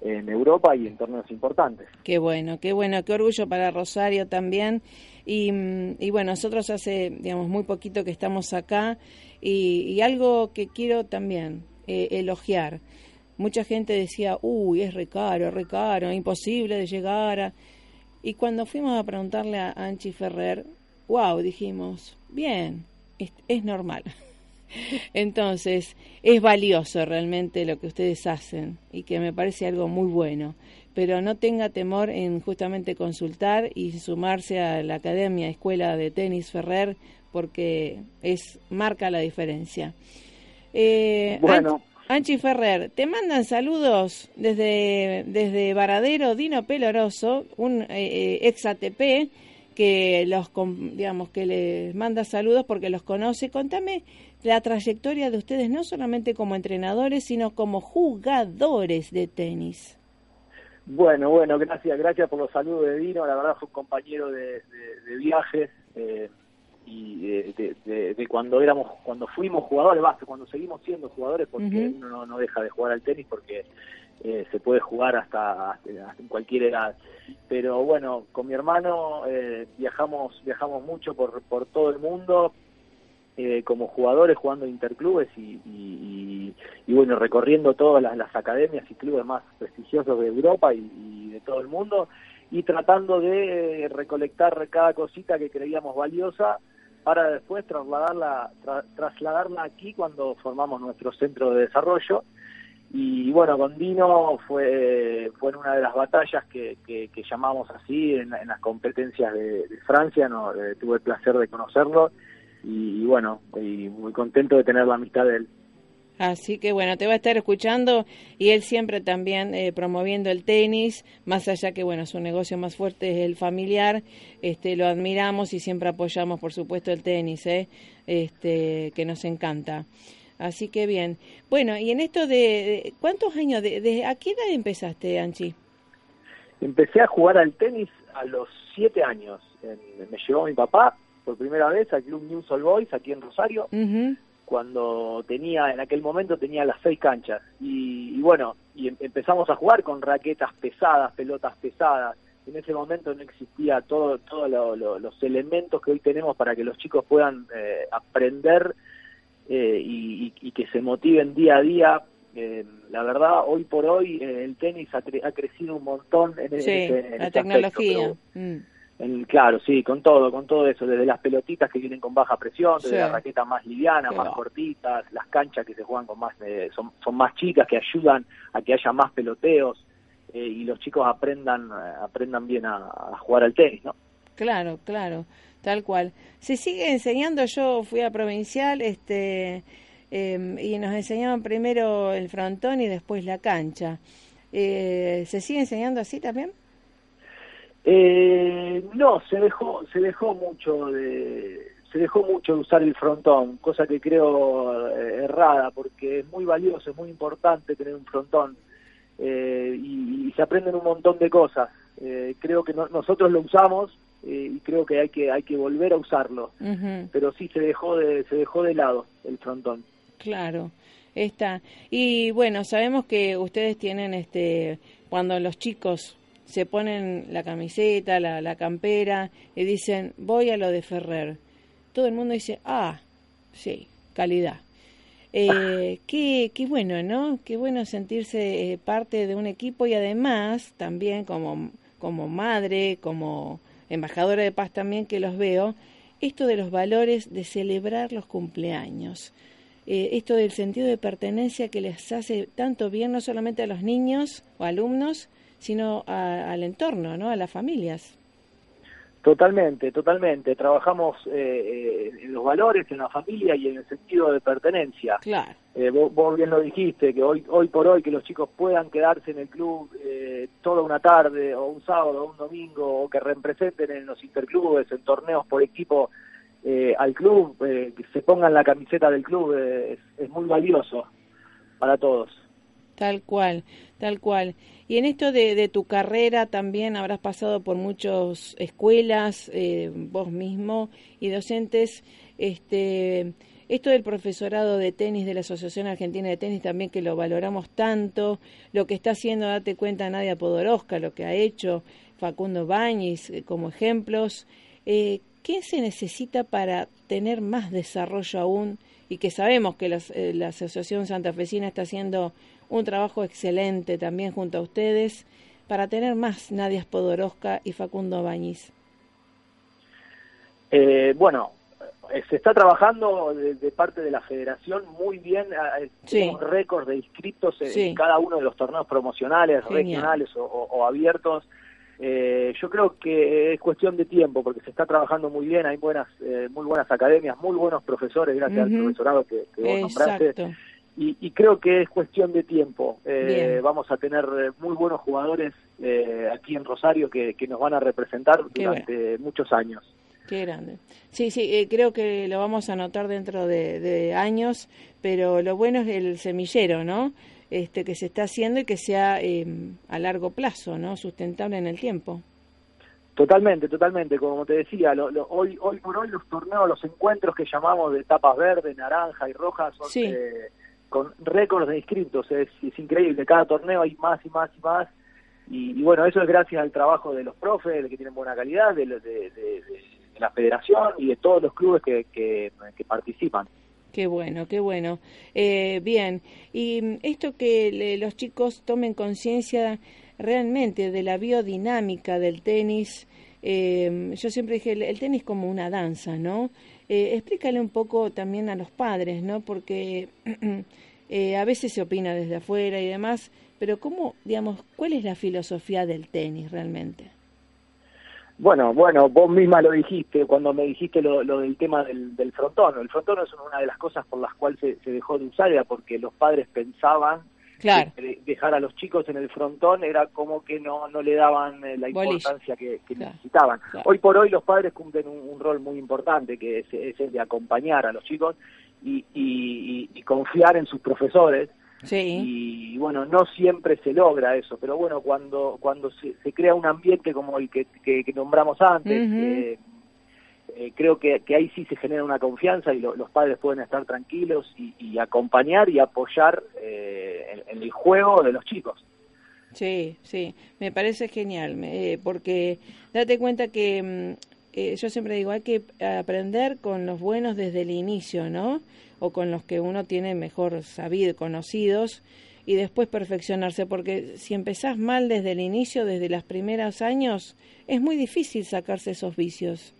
en Europa y en torneos importantes. Qué bueno, qué bueno, qué orgullo para Rosario también. Y, mm, y bueno, nosotros hace, digamos, muy poquito que estamos acá y, y algo que quiero también eh, elogiar. Mucha gente decía, uy, es re caro, re caro, imposible de llegar a... Y cuando fuimos a preguntarle a Anchi Ferrer, wow, dijimos, bien, es, es normal. Entonces, es valioso realmente lo que ustedes hacen y que me parece algo muy bueno. Pero no tenga temor en justamente consultar y sumarse a la Academia Escuela de Tenis Ferrer porque es marca la diferencia. Eh, Bueno. Anchi Ferrer, te mandan saludos desde, desde Varadero, Dino Peloroso, un eh, eh, ex ATP que los digamos que les manda saludos porque los conoce. Contame la trayectoria de ustedes no solamente como entrenadores, sino como jugadores de tenis. Bueno, bueno, gracias, gracias por los saludos de Dino. La verdad fue un compañero de, de- de viajes eh, y de, de- de- de cuando éramos, cuando fuimos jugadores, basta, cuando seguimos siendo jugadores, porque uno no, deja de jugar al tenis porque eh, se puede jugar hasta, hasta, hasta en cualquier edad. Pero bueno, con mi hermano eh, viajamos, viajamos mucho por, por todo el mundo. eh, como jugadores jugando interclubes y, y, y- y, bueno recorriendo todas las, las academias y clubes más prestigiosos de Europa y, y de todo el mundo y tratando de eh, recolectar cada cosita que creíamos valiosa para después trasladarla tra- trasladarla aquí cuando formamos nuestro centro de desarrollo Y bueno, con Dino fue, fue en una de las batallas que, llamamos así en, en las competencias de, de Francia, no, Eh, tuve el placer de conocerlo y, y bueno, y muy contento de tener la amistad de él. Así que bueno, te va a estar escuchando y él siempre también eh, promoviendo el tenis, más allá que bueno, su negocio más fuerte es el familiar, este, lo admiramos y siempre apoyamos por supuesto el tenis, ¿eh? este, que nos encanta. Así que bien. Bueno, y en esto de, de- ¿cuántos años, de, de- a qué edad empezaste, Anchi? Empecé a jugar al tenis a los siete años. En- me llevó mi papá por primera vez al Club News All Boys aquí en Rosario. Ujú. Cuando tenía, en aquel momento tenía las seis canchas. Y, y bueno, y em- empezamos a jugar con raquetas pesadas, pelotas pesadas. En ese momento no existía todo, todos los elementos que hoy tenemos para que los chicos puedan eh, aprender eh, y, y- que se motiven día a día. Eh, la verdad, hoy por hoy eh, el tenis ha, cre- ha crecido un montón en, Sí, en la ese aspecto, tecnología. pero- Mm. En- claro, sí, con todo, con todo eso, desde las pelotitas que vienen con baja presión, desde Sí. las raquetas más livianas, más cortitas, las canchas que se juegan con más, eh, son, son más chicas, que ayudan a que haya más peloteos eh, y los chicos aprendan, eh, aprendan bien a, a jugar al tenis, ¿no? Claro, claro, tal cual. Se sigue enseñando, yo fui a provincial, este, eh, y nos enseñaban primero el frontón y después la cancha. Eh, ¿Se sigue enseñando así también? Eh, no, se dejó, se dejó mucho de, se dejó mucho de usar el frontón, cosa que creo eh, errada, porque es muy valioso, es muy importante tener un frontón eh, y, y se aprenden un montón de cosas. Eh, creo que no- nosotros lo usamos eh, y creo que hay que hay que volver a usarlo, pero sí se dejó de se dejó de lado el frontón. claro, está. Y bueno, sabemos que ustedes tienen, este, cuando los chicos se ponen la camiseta, la, la campera y dicen, voy a lo de Ferrer. Todo el mundo dice, ah, sí, calidad. Eh, qué, qué bueno, ¿no? Qué bueno sentirse eh, parte de un equipo y además también como, como madre, como embajadora de paz también que los veo, esto de los valores de celebrar los cumpleaños, eh, esto del sentido de pertenencia que les hace tanto bien no solamente a los niños o alumnos, sino a- al entorno, ¿no? A las familias. Totalmente, totalmente. Trabajamos eh, eh, en los valores, en la familia y en el sentido de pertenencia. Claro. Eh, vos, vos bien lo dijiste, que hoy hoy por hoy que los chicos puedan quedarse en el club eh, toda una tarde o un sábado o un domingo o que representen en los interclubes, en torneos por equipo eh, al club, eh, que se pongan la camiseta del club, es, es muy valioso para todos. Tal cual, tal cual. Y en esto de, tu carrera también habrás pasado por muchas escuelas, eh, vos mismo y docentes. Este, esto del profesorado de tenis de la Asociación Argentina de Tenis también que lo valoramos tanto, lo que está haciendo, date cuenta, Nadia Podoroska, lo que ha hecho Facundo Bañis eh, como ejemplos. Eh, ¿Qué se necesita para tener más desarrollo aún? Y que sabemos que eh, la Asociación Santafesina está haciendo un trabajo excelente también junto a ustedes para tener más Nadia Podoroska y Facundo Bañiz. Eh, bueno, eh, se está trabajando de, de parte de la federación muy bien, eh, Sí. tenemos récords de inscritos en, Sí. cada uno de los torneos promocionales, Genial. regionales o, abiertos. Eh, yo creo que es cuestión de tiempo porque se está trabajando muy bien, hay buenas, eh, muy buenas academias, muy buenos profesores, gracias al Ujú. profesorado que, que vos nombraste. Y, y creo que es cuestión de tiempo. Eh, vamos a tener eh, muy buenos jugadores eh, aquí en Rosario que, que nos van a representar Qué durante muchos años. Qué grande. Sí, sí, eh, creo que lo vamos a notar dentro de, de años, pero lo bueno es el semillero, ¿no? Este que se está haciendo y que sea eh, a largo plazo, ¿no? Sustentable en el tiempo. Totalmente, totalmente. Como te decía, lo- lo- hoy, hoy por hoy los torneos, los encuentros que llamamos de tapas verdes, naranja y rojas son Sí. eh, con récords de inscritos. Es, es increíble. Cada torneo hay más y más y más. Y, bueno, eso es gracias al trabajo de los profes, que tienen buena calidad, de, de- de- la federación y de todos los clubes que, que, participan. Qué bueno, qué bueno. Eh, bien, y esto que le- los chicos tomen conciencia realmente de la biodinámica del tenis. eh, yo siempre dije, el, el tenis como una danza, ¿no? Eh, explícale un poco también a los padres, ¿no? Porque eh, a veces se opina desde afuera y demás, pero ¿cómo, digamos, cuál es la filosofía del tenis realmente? Bueno, bueno, vos misma lo dijiste cuando me dijiste lo, lo del tema del, del frontón. El frontón es una de las cosas por las cuales se, dejó de usar, porque los padres pensaban Claro. dejar a los chicos en el frontón era como que no, no le daban eh, la importancia que, que Claro, necesitaban. claro. Hoy por hoy los padres cumplen un, un rol muy importante, que es, es el de acompañar a los chicos y, y- y- y confiar en sus profesores. Sí. Y bueno, no siempre se logra eso, pero bueno, cuando cuando se, se crea un ambiente como el que, que- que nombramos antes, eh, eh, creo que, ahí sí se genera una confianza y lo- los padres pueden estar tranquilos y, y acompañar y apoyar eh, en, el juego de los chicos. Sí, sí, me parece genial, eh, porque date cuenta que mm, eh, yo siempre digo, hay que aprender con los buenos desde el inicio, ¿no? O con los que uno tiene mejor sabido, conocidos, y después perfeccionarse, porque si empezás mal desde el inicio, desde los primeros años, es muy difícil sacarse esos vicios.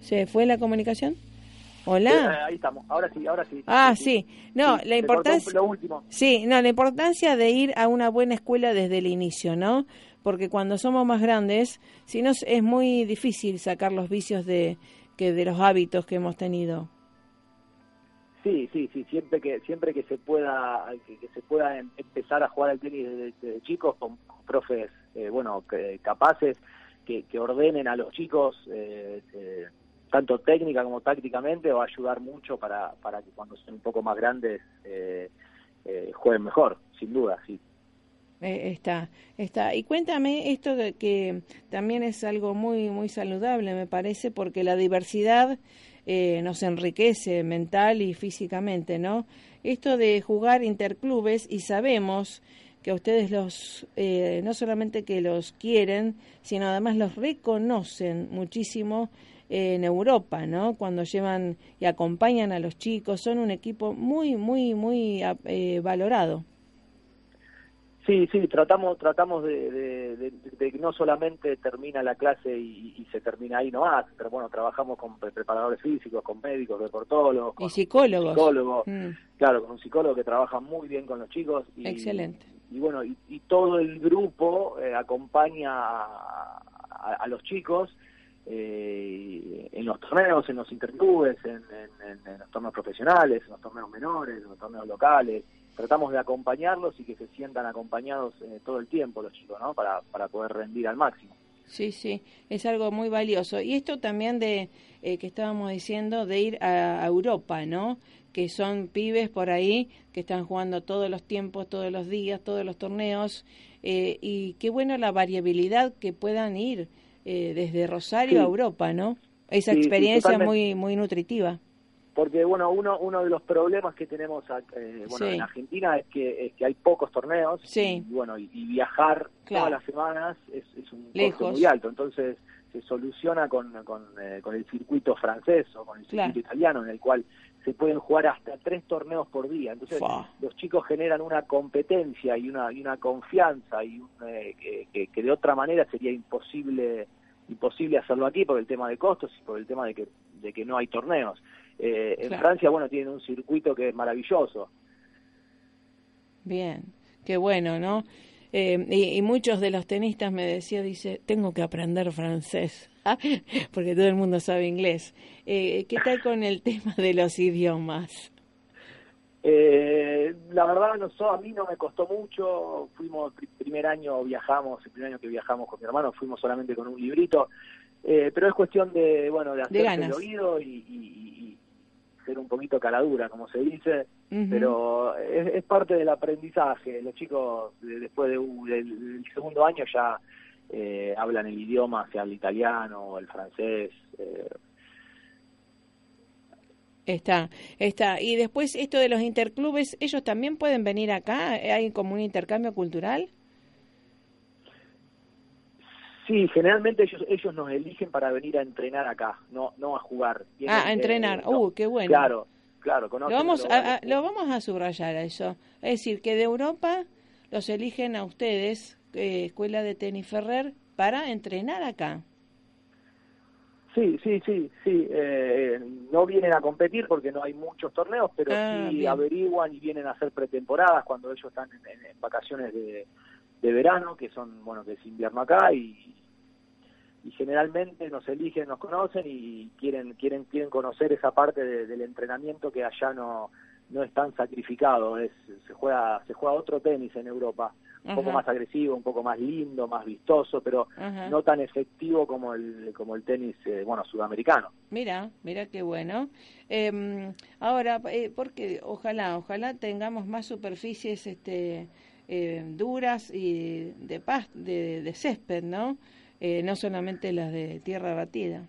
¿Se fue la comunicación? Eh, Hola. ahí estamos, ahora sí, ahora sí. Ah, sí. No, Sí, la importancia... Lo último. Sí, no, la importancia de ir a una buena escuela desde el inicio, ¿no? Porque cuando somos más grandes, si no es- muy difícil sacar los vicios de que de los hábitos que hemos tenido. Sí, sí, sí, siempre que siempre que se pueda que, que se pueda em- empezar a jugar al tenis desde, desde chicos con, con profes, eh, bueno, que- capaces que, que ordenen a los chicos eh, eh, tanto técnica como tácticamente va a ayudar mucho para, para que cuando sean un poco más grandes eh, eh, jueguen mejor, sin duda, sí. Eh, está, está. Y cuéntame esto de que también es algo muy, muy saludable, me parece, porque la diversidad eh, nos enriquece mental y físicamente, ¿no? Esto de jugar interclubes y sabemos que a ustedes los, eh, no solamente que los quieren, sino además los reconocen muchísimo en Europa, ¿no? Cuando llevan y acompañan a los chicos, son un equipo muy, muy, muy ah, eh, valorado. Sí, sí, tratamos tratamos de, de- de- de que no solamente termina la clase y, y se termina ahí nomás, pero bueno, trabajamos con pre- preparadores físicos, con médicos, deportólogos, con Y psicólogos. psicólogos, Mm. claro, con un psicólogo que trabaja muy bien con los chicos. Y, Excelente. Y bueno, y, y todo el grupo eh, acompaña a, a- a los chicos eh, en los torneos, en los interclubes, en, los torneos profesionales, en los torneos menores, en los torneos locales. Tratamos de acompañarlos y que se sientan acompañados eh, todo el tiempo los chicos, ¿no? Para, para poder rendir al máximo. Sí, sí, es algo muy valioso. Y esto también de eh, que estábamos diciendo de ir a, a Europa, ¿no? Que son pibes por ahí que están jugando todos los tiempos, todos los días, todos los torneos. eh, y qué bueno la variabilidad que puedan ir eh, desde Rosario Sí. a Europa, ¿no? Esa Sí, experiencia muy muy nutritiva. Porque bueno, uno uno de los problemas que tenemos eh, bueno, en Argentina es que es que hay pocos torneos Sí. y bueno, y, y viajar Claro. todas las semanas es, es un Lejos. costo muy alto, entonces se soluciona con con, eh, con el circuito francés o con el circuito Claro. italiano en el cual se pueden jugar hasta tres torneos por día. Entonces Fua. los chicos generan una competencia y una y una confianza y un, eh, que, de otra manera sería imposible imposible hacerlo aquí por el tema de costos y por el tema de que de que no hay torneos. Eh, en. Francia, bueno, tienen un circuito que es maravilloso. Bien, qué bueno, ¿no? Eh, y, y muchos de los tenistas me decían, dice, tengo que aprender francés, porque todo el mundo sabe inglés. Eh, ¿Qué tal con el tema de los idiomas? Eh, la verdad, no so- a mí no me costó mucho. Fuimos, el primer año viajamos, el primer año que viajamos con mi hermano, fuimos solamente con un librito. Eh, pero es cuestión de, bueno, de hacerse el oído y- y ser un poquito caladura, como se dice. Pero es, es parte del aprendizaje. Los chicos, de- después de un- del, del segundo año, ya eh, hablan el idioma, sea el italiano, el francés. eh, Está, está. Y después esto de los interclubes, ¿ellos también pueden venir acá? ¿Hay como un intercambio cultural? Sí, generalmente ellos ellos nos eligen para venir a entrenar acá, no no a jugar. Tienen Ah, a entrenar. no, Uh, qué bueno. Claro, claro. Lo vamos, a, lo vamos a subrayar a eso. Es decir, que de Europa los eligen a ustedes, eh, Escuela de Tenis Ferrer, para entrenar acá. Sí, sí, sí, sí. eh, no no vienen a competir porque no hay muchos torneos, pero Ah, sí bien. averiguan y vienen a hacer pretemporadas cuando ellos están en, en- en vacaciones de, de verano, que son, bueno, que es invierno acá y, y generalmente nos eligen, nos conocen y quieren quieren quieren conocer esa parte de- del entrenamiento que allá no no es tan sacrificado, es se juega se juega otro tenis en Europa, un poco más agresivo, un poco más lindo, más vistoso, pero no tan efectivo como el como el tenis eh, bueno sudamericano. Mira, mira qué bueno. Eh, ahora, eh, porque ojalá, ojalá tengamos más superficies este, eh, duras y de paz, de, de césped, ¿no? Eh, no solamente las de tierra batida.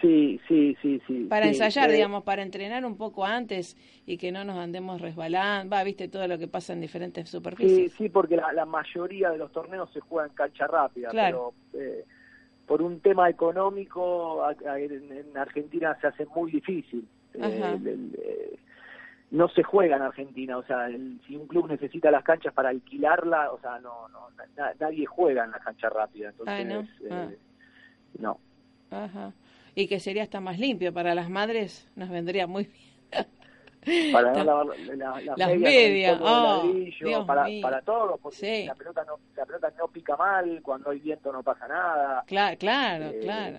Sí, sí, sí, sí. Para sí, ensayar, eh, digamos, para entrenar un poco antes y que no nos andemos resbalando, va, viste todo lo que pasa en diferentes Sí, superficies. sí, porque la, la mayoría de los torneos se juega en cancha rápida, Claro. pero eh, por un tema económico a- a- en, en Argentina se hace muy difícil. Eh, el, eh, no se juega en Argentina, o sea, el- si un club necesita las canchas para alquilarla, o sea, no, no na- nadie juega en la cancha rápida, entonces Ah, ¿no? eh, Ah. no. Ajá. Y que sería hasta más limpio para las madres, nos vendría muy bien. para no lavar la, la- las medias de oh, ladrillo, para, mío. para todo, porque Sí. la pelota no la pelota no pica mal, cuando hay viento no pasa nada. Claro, claro, Eh, claro.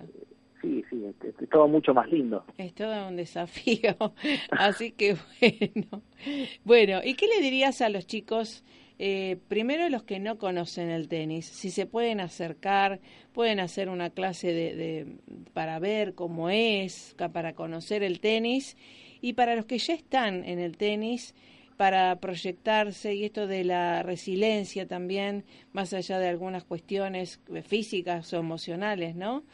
Sí, sí, es, es todo mucho más lindo. Es todo un desafío. Así que bueno. Bueno, ¿y qué le dirías a los chicos? Eh, primero los que no conocen el tenis, si se pueden acercar, pueden hacer una clase de, de- para ver cómo es, para conocer el tenis, y para los que ya están en el tenis, para proyectarse y esto de la resiliencia también, más allá de algunas cuestiones físicas o emocionales, ¿no?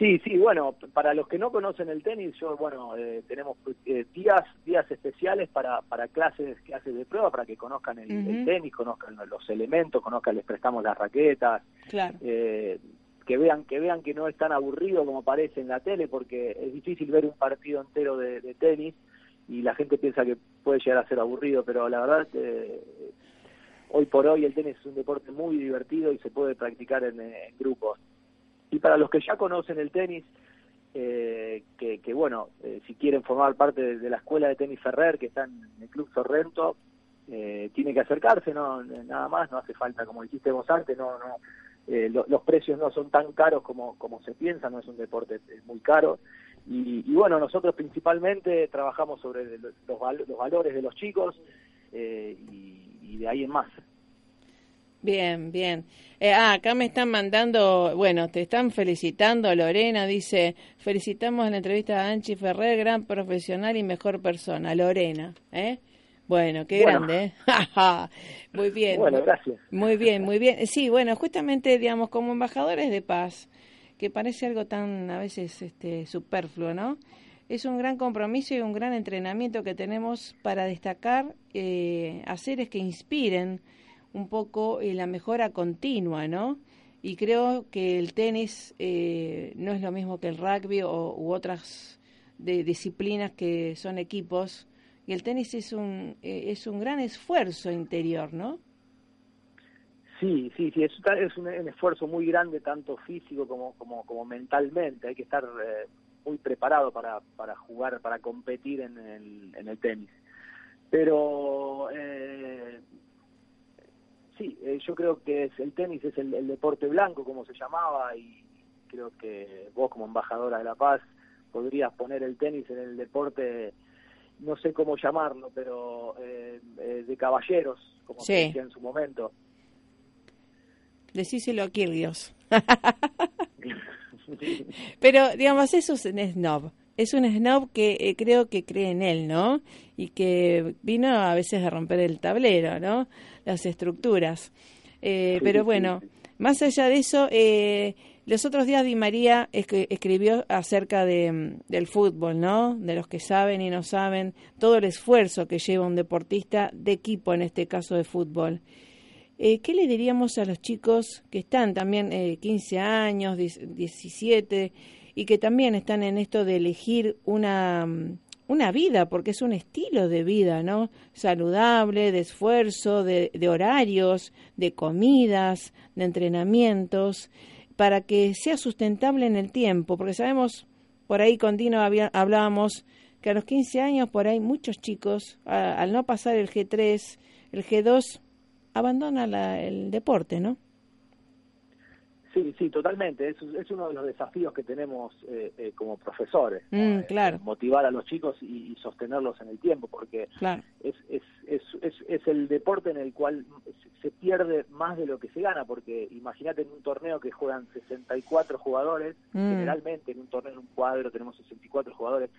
Sí, sí, bueno, para los que no conocen el tenis, yo, bueno, eh, tenemos eh, días días especiales para, para clases, clases de prueba, para que conozcan el, tenis, conozcan los elementos, conozcan, les prestamos las raquetas, Claro. eh, que vean que vean que no es tan aburrido como parece en la tele, porque es difícil ver un partido entero de, de tenis y la gente piensa que puede llegar a ser aburrido, pero la verdad eh, hoy por hoy el tenis es un deporte muy divertido y se puede practicar en, en grupos. Y para los que ya conocen el tenis, eh, que, que bueno, eh, si quieren formar parte de, la escuela de tenis Ferrer, que está en el Club Sorrento, eh, tiene que acercarse, no nada más, no hace falta, como dijiste vos antes, no, no, eh, lo- los precios no son tan caros como, como se piensa, no es un deporte eh, muy caro. Y, bueno, nosotros principalmente trabajamos sobre los, los val- los valores de los chicos eh, y de ahí en más. Bien, bien. Eh, ah, acá me están mandando, bueno, te están felicitando, Lorena dice, felicitamos en la entrevista a Anchi Ferrer, gran profesional y mejor persona, Lorena, ¿eh? Bueno, qué Bueno. grande, ¿eh? Muy bien. Bueno, gracias. Muy bien, muy bien. Sí, bueno, justamente, digamos, como embajadores de paz, que parece algo tan a veces este, superfluo, ¿no? Es un gran compromiso y un gran entrenamiento que tenemos para destacar eh, a seres que inspiren un poco eh, la mejora continua, ¿no? Y creo que el tenis eh, no es lo mismo que el rugby o, u otras de disciplinas que son equipos. Y el tenis es un, eh, es un gran esfuerzo interior, ¿no? Sí, sí, sí, es, es un, esfuerzo muy grande, tanto físico como, como, como mentalmente. Hay que estar eh, muy preparado para, para jugar, para competir en el, en el tenis. Pero eh, sí, eh, yo creo que es, el tenis es el, el deporte blanco, como se llamaba, y creo que vos como embajadora de la paz podrías poner el tenis en el deporte, no sé cómo llamarlo, pero eh, eh, de caballeros, como Sí. se decía en su momento. Decíselo a Kirgios. Pero, digamos, eso es un snob. Es un snob que eh, creo que cree en él, ¿no? Y que vino a veces a romper el tablero, ¿no? Las estructuras. Eh, Sí, pero bueno, sí. más allá de eso, eh, los otros días Di María escri- escribió acerca de, mm, del fútbol, ¿no? De los que saben y no saben, todo el esfuerzo que lleva un deportista de equipo, en este caso de fútbol. Eh, ¿Qué le diríamos a los chicos que están también eh, 15 años, 10 17, y que también están en esto de elegir una, mm, una vida, porque es un estilo de vida, ¿no? Saludable, de esfuerzo, de, horarios, de comidas, de entrenamientos, para que sea sustentable en el tiempo, porque sabemos por ahí con Dino había- hablábamos que a los 15 años por ahí muchos chicos, al no pasar el G3, el G2, abandonan la- el deporte, ¿no? Sí, sí, totalmente. Es, es uno de los desafíos que tenemos eh, eh, como profesores. Mm, Eh, claro. Motivar a los chicos y, y sostenerlos en el tiempo, porque Claro. es, es, es, es, es el deporte en el cual se- se pierde más de lo que se gana, porque imagínate en un torneo que juegan 64 jugadores, Mm. generalmente en un torneo, en un cuadro tenemos 64 jugadores,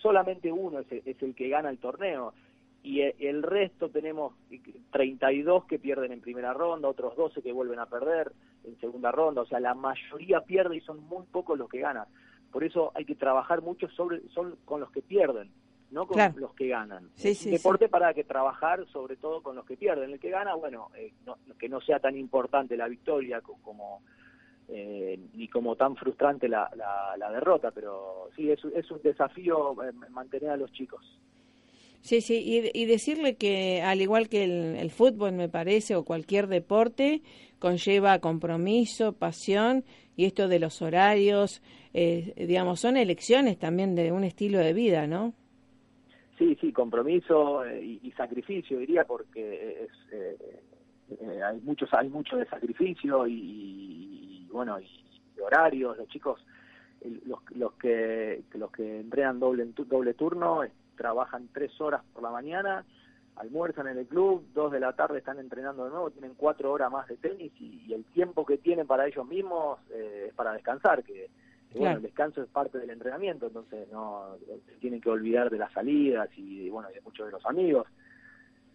solamente uno es, el- es el que gana el torneo. Y e- el resto tenemos 32 que pierden en primera ronda, otros 12 que vuelven a perder en segunda ronda, o sea, la mayoría pierde y son muy pocos los que ganan. Por eso hay que trabajar mucho sobre son con los que pierden, no con Claro. los que ganan. Sí, deporte para que trabajar sobre todo con los que pierden. El que gana, bueno, eh, no- que no sea tan importante la victoria co- como eh, ni como tan frustrante la, la, la derrota, pero sí, es, es un desafío eh, mantener a los chicos. Sí, sí, y, y decirle que al igual que el, el fútbol, me parece, o cualquier deporte, conlleva compromiso, pasión, y esto de los horarios, eh, digamos, son elecciones también de un estilo de vida, ¿no? Sí, sí, compromiso eh, y, y sacrificio diría porque es, eh, eh, hay muchos hay mucho de sacrificio y, y, bueno y, horarios los chicos los, los que los que entrenan doble doble turno trabajan tres horas por la mañana almuerzan en el club dos de la tarde están entrenando de nuevo tienen cuatro horas más de tenis y, y el tiempo que tienen para ellos mismos eh, es para descansar que que, bueno, el descanso es parte del entrenamiento, entonces no se tienen que olvidar de las salidas y bueno, y de muchos de los amigos.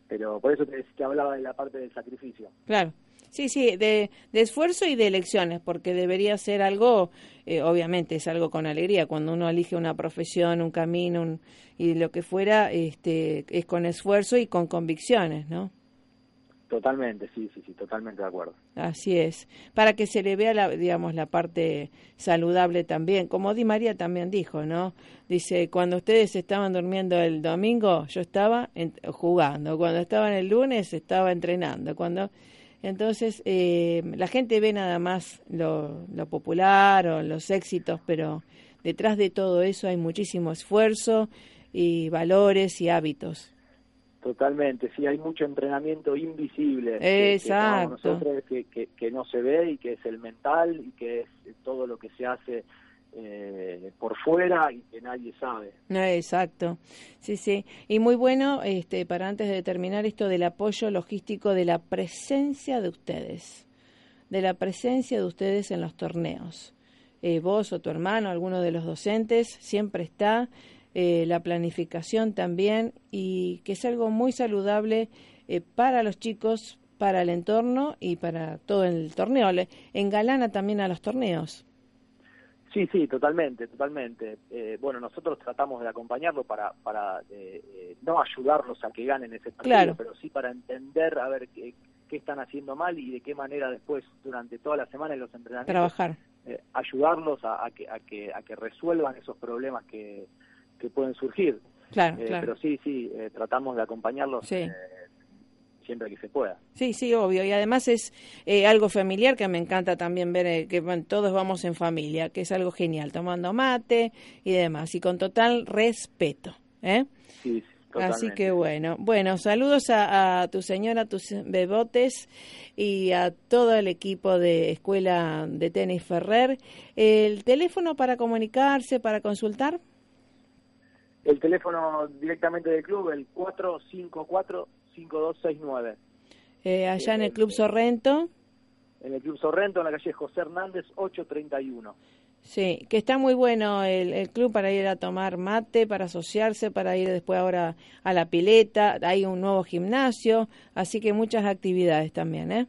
Pero por eso te, te hablaba de la parte del sacrificio. Claro. Sí, sí, de, de esfuerzo y de elecciones, porque debería ser algo, eh, obviamente es algo con alegría, cuando uno elige una profesión, un camino un- y lo que fuera, este, es con esfuerzo y con convicciones, ¿no? Totalmente, sí, sí, sí, totalmente de acuerdo. Así es, para que se le vea, la, digamos, la parte saludable también, como Di María también dijo, ¿no? Dice, cuando ustedes estaban durmiendo el domingo, yo estaba en- jugando, cuando estaban el lunes, estaba entrenando, cuando... Entonces, eh, la gente ve nada más lo, lo popular o los éxitos, pero detrás de todo eso hay muchísimo esfuerzo y valores y hábitos. Totalmente, sí, hay mucho entrenamiento invisible. que Exacto. nosotros, que, que, que no se ve y que es el mental y que es todo lo que se hace eh, por fuera y que nadie sabe. No, exacto. Sí, sí. Y muy bueno, este, para antes de terminar esto del apoyo logístico de la presencia de ustedes, de la presencia de ustedes en los torneos. Eh, vos o tu hermano, alguno de los docentes, siempre está. eh, la planificación también y que es algo muy saludable eh, para los chicos, para el entorno y para todo el torneo. Le engalana también a los torneos. Sí, sí, totalmente, totalmente. Eh, bueno, nosotros tratamos de acompañarlo para, para eh, eh, no ayudarlos a que ganen ese partido, Claro. pero sí para entender a ver qué, qué están haciendo mal y de qué manera después, durante toda la semana en los entrenamientos, Trabajar. eh, ayudarlos a, a que, a, que, a que resuelvan esos problemas que, que pueden surgir. Claro, Eh, claro. Pero sí, sí, tratamos de acompañarlos Sí. Siempre que se pueda. Sí, sí, obvio. Y además es eh, algo familiar que me encanta también ver eh, que todos vamos en familia, que es algo genial, tomando mate y demás, y con total respeto. ¿eh? Sí, sí, Así totalmente. que bueno, bueno, saludos a, a tu señora, a tus bebotes y a todo el equipo de Escuela de Tenis Ferrer. ¿El teléfono para comunicarse, para consultar? El teléfono directamente del club, el 454-5269. Eh, allá en el Club Sorrento. En el Club Sorrento, en la calle José Hernández, 831. Sí, que está muy bueno el, el club para ir a tomar mate, para asociarse, para ir después ahora a la pileta, hay un nuevo gimnasio, así que muchas actividades también, ¿eh?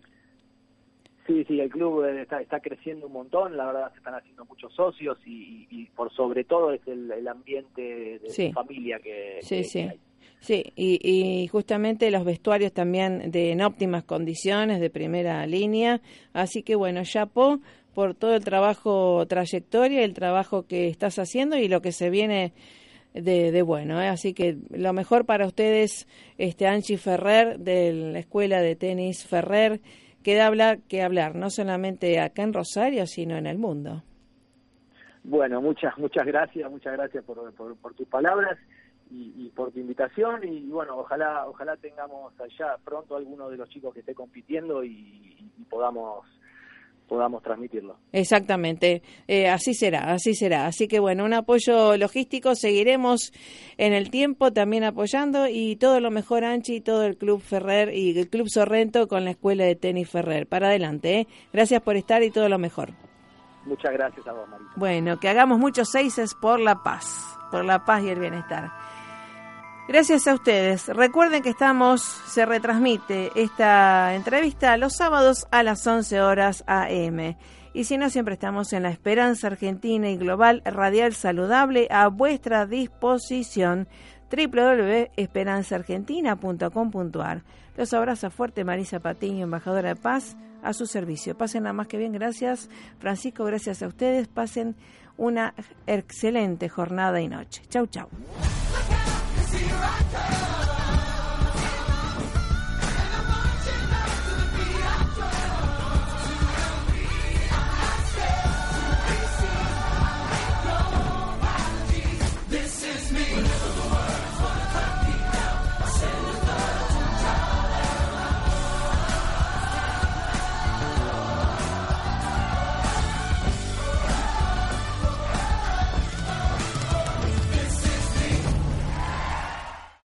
Sí, sí, el club eh, está, está creciendo un montón, la verdad se están haciendo muchos socios y, y- y por sobre todo es el, el ambiente de Sí. familia que, Sí, que- sí. que hay. Sí, y, y justamente los vestuarios también de en óptimas condiciones, de primera línea. Así que bueno, Chapo, por todo el trabajo, trayectoria, el trabajo que estás haciendo y lo que se viene de, de bueno. ¿eh? Así que lo mejor para ustedes, este Anchi Ferrer, de la Escuela de Tenis Ferrer, queda hablar que hablar, no solamente acá en Rosario, sino en el mundo. Bueno, muchas muchas gracias, muchas gracias por, por tus palabras y, y por tu invitación y bueno, ojalá ojalá tengamos allá pronto alguno de los chicos que esté compitiendo y, y podamos podamos transmitirlo. Exactamente, eh, así será, así será. Así que bueno, un apoyo logístico, seguiremos en el tiempo también apoyando y todo lo mejor Anchi y todo el Club Ferrer y el Club Sorrento con la Escuela de Tenis Ferrer. Para adelante, ¿eh? gracias por estar y todo lo mejor. Muchas gracias a vos, Marisa. Bueno, que hagamos muchos seises por la paz, por la paz y el bienestar. Gracias a ustedes. Recuerden que estamos, se retransmite esta entrevista los sábados a las 11 horas AM. Y si no, siempre estamos en la Esperanza Argentina y Global Radial Saludable a vuestra disposición www.esperanzaargentina.com.ar. Los abraza fuerte Marisa Patiño, embajadora de paz, a su servicio. Pasen nada más que bien, gracias Francisco, gracias a ustedes. Pasen una excelente jornada y noche. Chau, chau. Here I come.